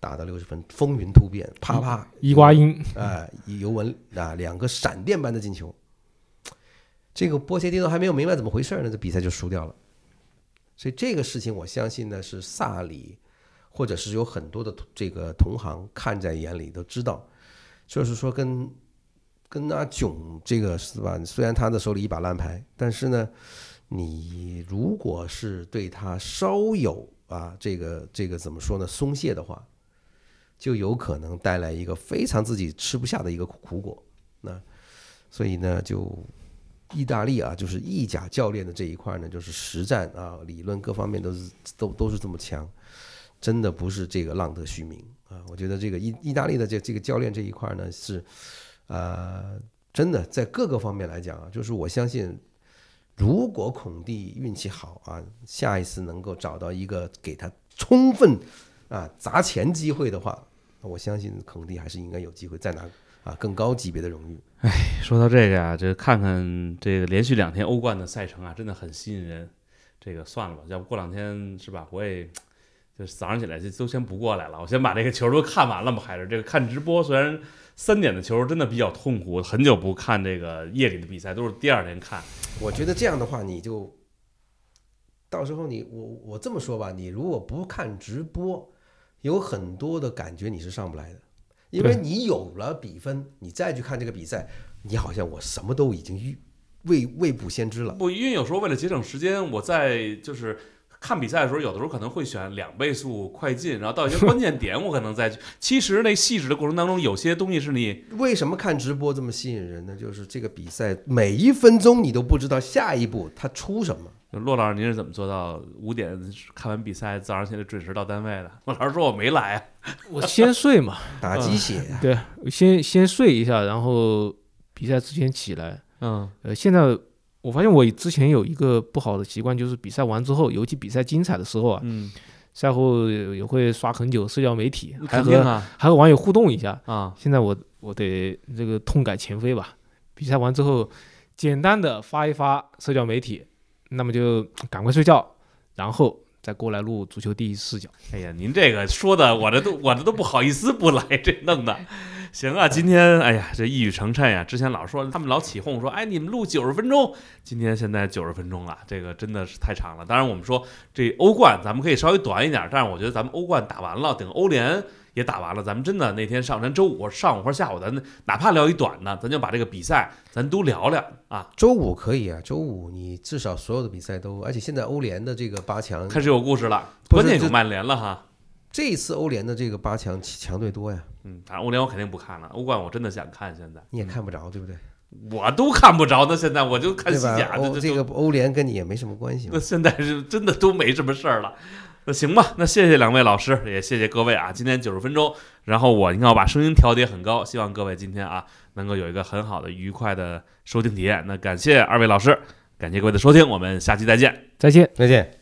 打到六十分，风云突变，啪啪，伊瓜因啊，尤文啊，两个闪电般的进球。这个波切蒂诺还没有明白怎么回事呢，这比赛就输掉了。所以这个事情，我相信呢是萨里，或者是有很多的这个同行看在眼里，都知道，就是说跟跟阿囧这个是吧？虽然他的手里一把烂牌，但是呢，你如果是对他稍有啊这个这个怎么说呢松懈的话，就有可能带来一个非常自己吃不下的一个苦果。那所以呢就。意大利啊，就是意甲教练的这一块呢，就是实战啊，理论各方面都是都都是这么强，真的不是这个浪得虚名啊。我觉得这个意意大利的这这个教练这一块呢，是呃，真的在各个方面来讲啊，就是我相信，如果孔蒂运气好啊，下一次能够找到一个给他充分啊砸钱机会的话，我相信孔蒂还是应该有机会再拿啊更高级别的荣誉。哎，说到这个呀，这看看这个连续两天欧冠的赛程啊，真的很吸引人。这个算了吧，要不过两天是吧？我也就是早上起来就都先不过来了，我先把这个球都看完了嘛。还是这个看直播，虽然三点的球真的比较痛苦，很久不看这个夜里的比赛，都是第二天看。我觉得这样的话，你就到时候你我我这么说吧，你如果不看直播，有很多的感觉你是上不来的。因为你有了比分，你再去看这个比赛，你好像我什么都已经预未未卜先知了。不，因为有时候为了节省时间，我在就是看比赛的时候，有的时候可能会选两倍速快进，然后到一些关键点，我可能再去。其实那细致的过程当中，有些东西是你为什么看直播这么吸引人呢？就是这个比赛每一分钟你都不知道下一步他出什么。骆老师，您是怎么做到五点看完比赛，早上起来准时到单位的？骆老师说我没来，我先睡嘛，打鸡血。对，先先睡一下，然后比赛之前起来。嗯，呃，现在我发现我之前有一个不好的习惯，就是比赛完之后，尤其比赛精彩的时候啊，嗯，赛后也会刷很久社交媒体，还和还和网友互动一下啊。现在我我得这个痛改前非吧，比赛完之后，简单的发一发社交媒体。那么就赶快睡觉，然后再过来录足球第一视角。哎呀，您这个说的，我这都我这都不好意思不来，这弄的。行啊，今天哎呀，这一语成谶呀。之前老说他们老起哄说，哎，你们录九十分钟，今天现在九十分钟了，这个真的是太长了。当然我们说这欧冠咱们可以稍微短一点，但是我觉得咱们欧冠打完了，等欧联。也打完了，咱们真的那天上咱周五上午或者下午，咱哪怕聊一短的，咱就把这个比赛咱都聊聊啊。周五可以啊，周五你至少所有的比赛都，而且现在欧联的这个八强开始有故事了，关键有曼联了哈。这一次欧联的这个八强强队多呀。嗯，反正欧联我肯定不看了，欧冠我真的想看，现在你也看不着，对不对？我都看不着，那现在我就看西甲的。这个欧联跟你也没什么关系。那现在是真的都没什么事儿了。那行吧，那谢谢两位老师，也谢谢各位啊。今天九十分钟，然后我应该要把声音调节很高，希望各位今天啊能够有一个很好的、愉快的收听体验。那感谢二位老师，感谢各位的收听，我们下期再见，再见，再见。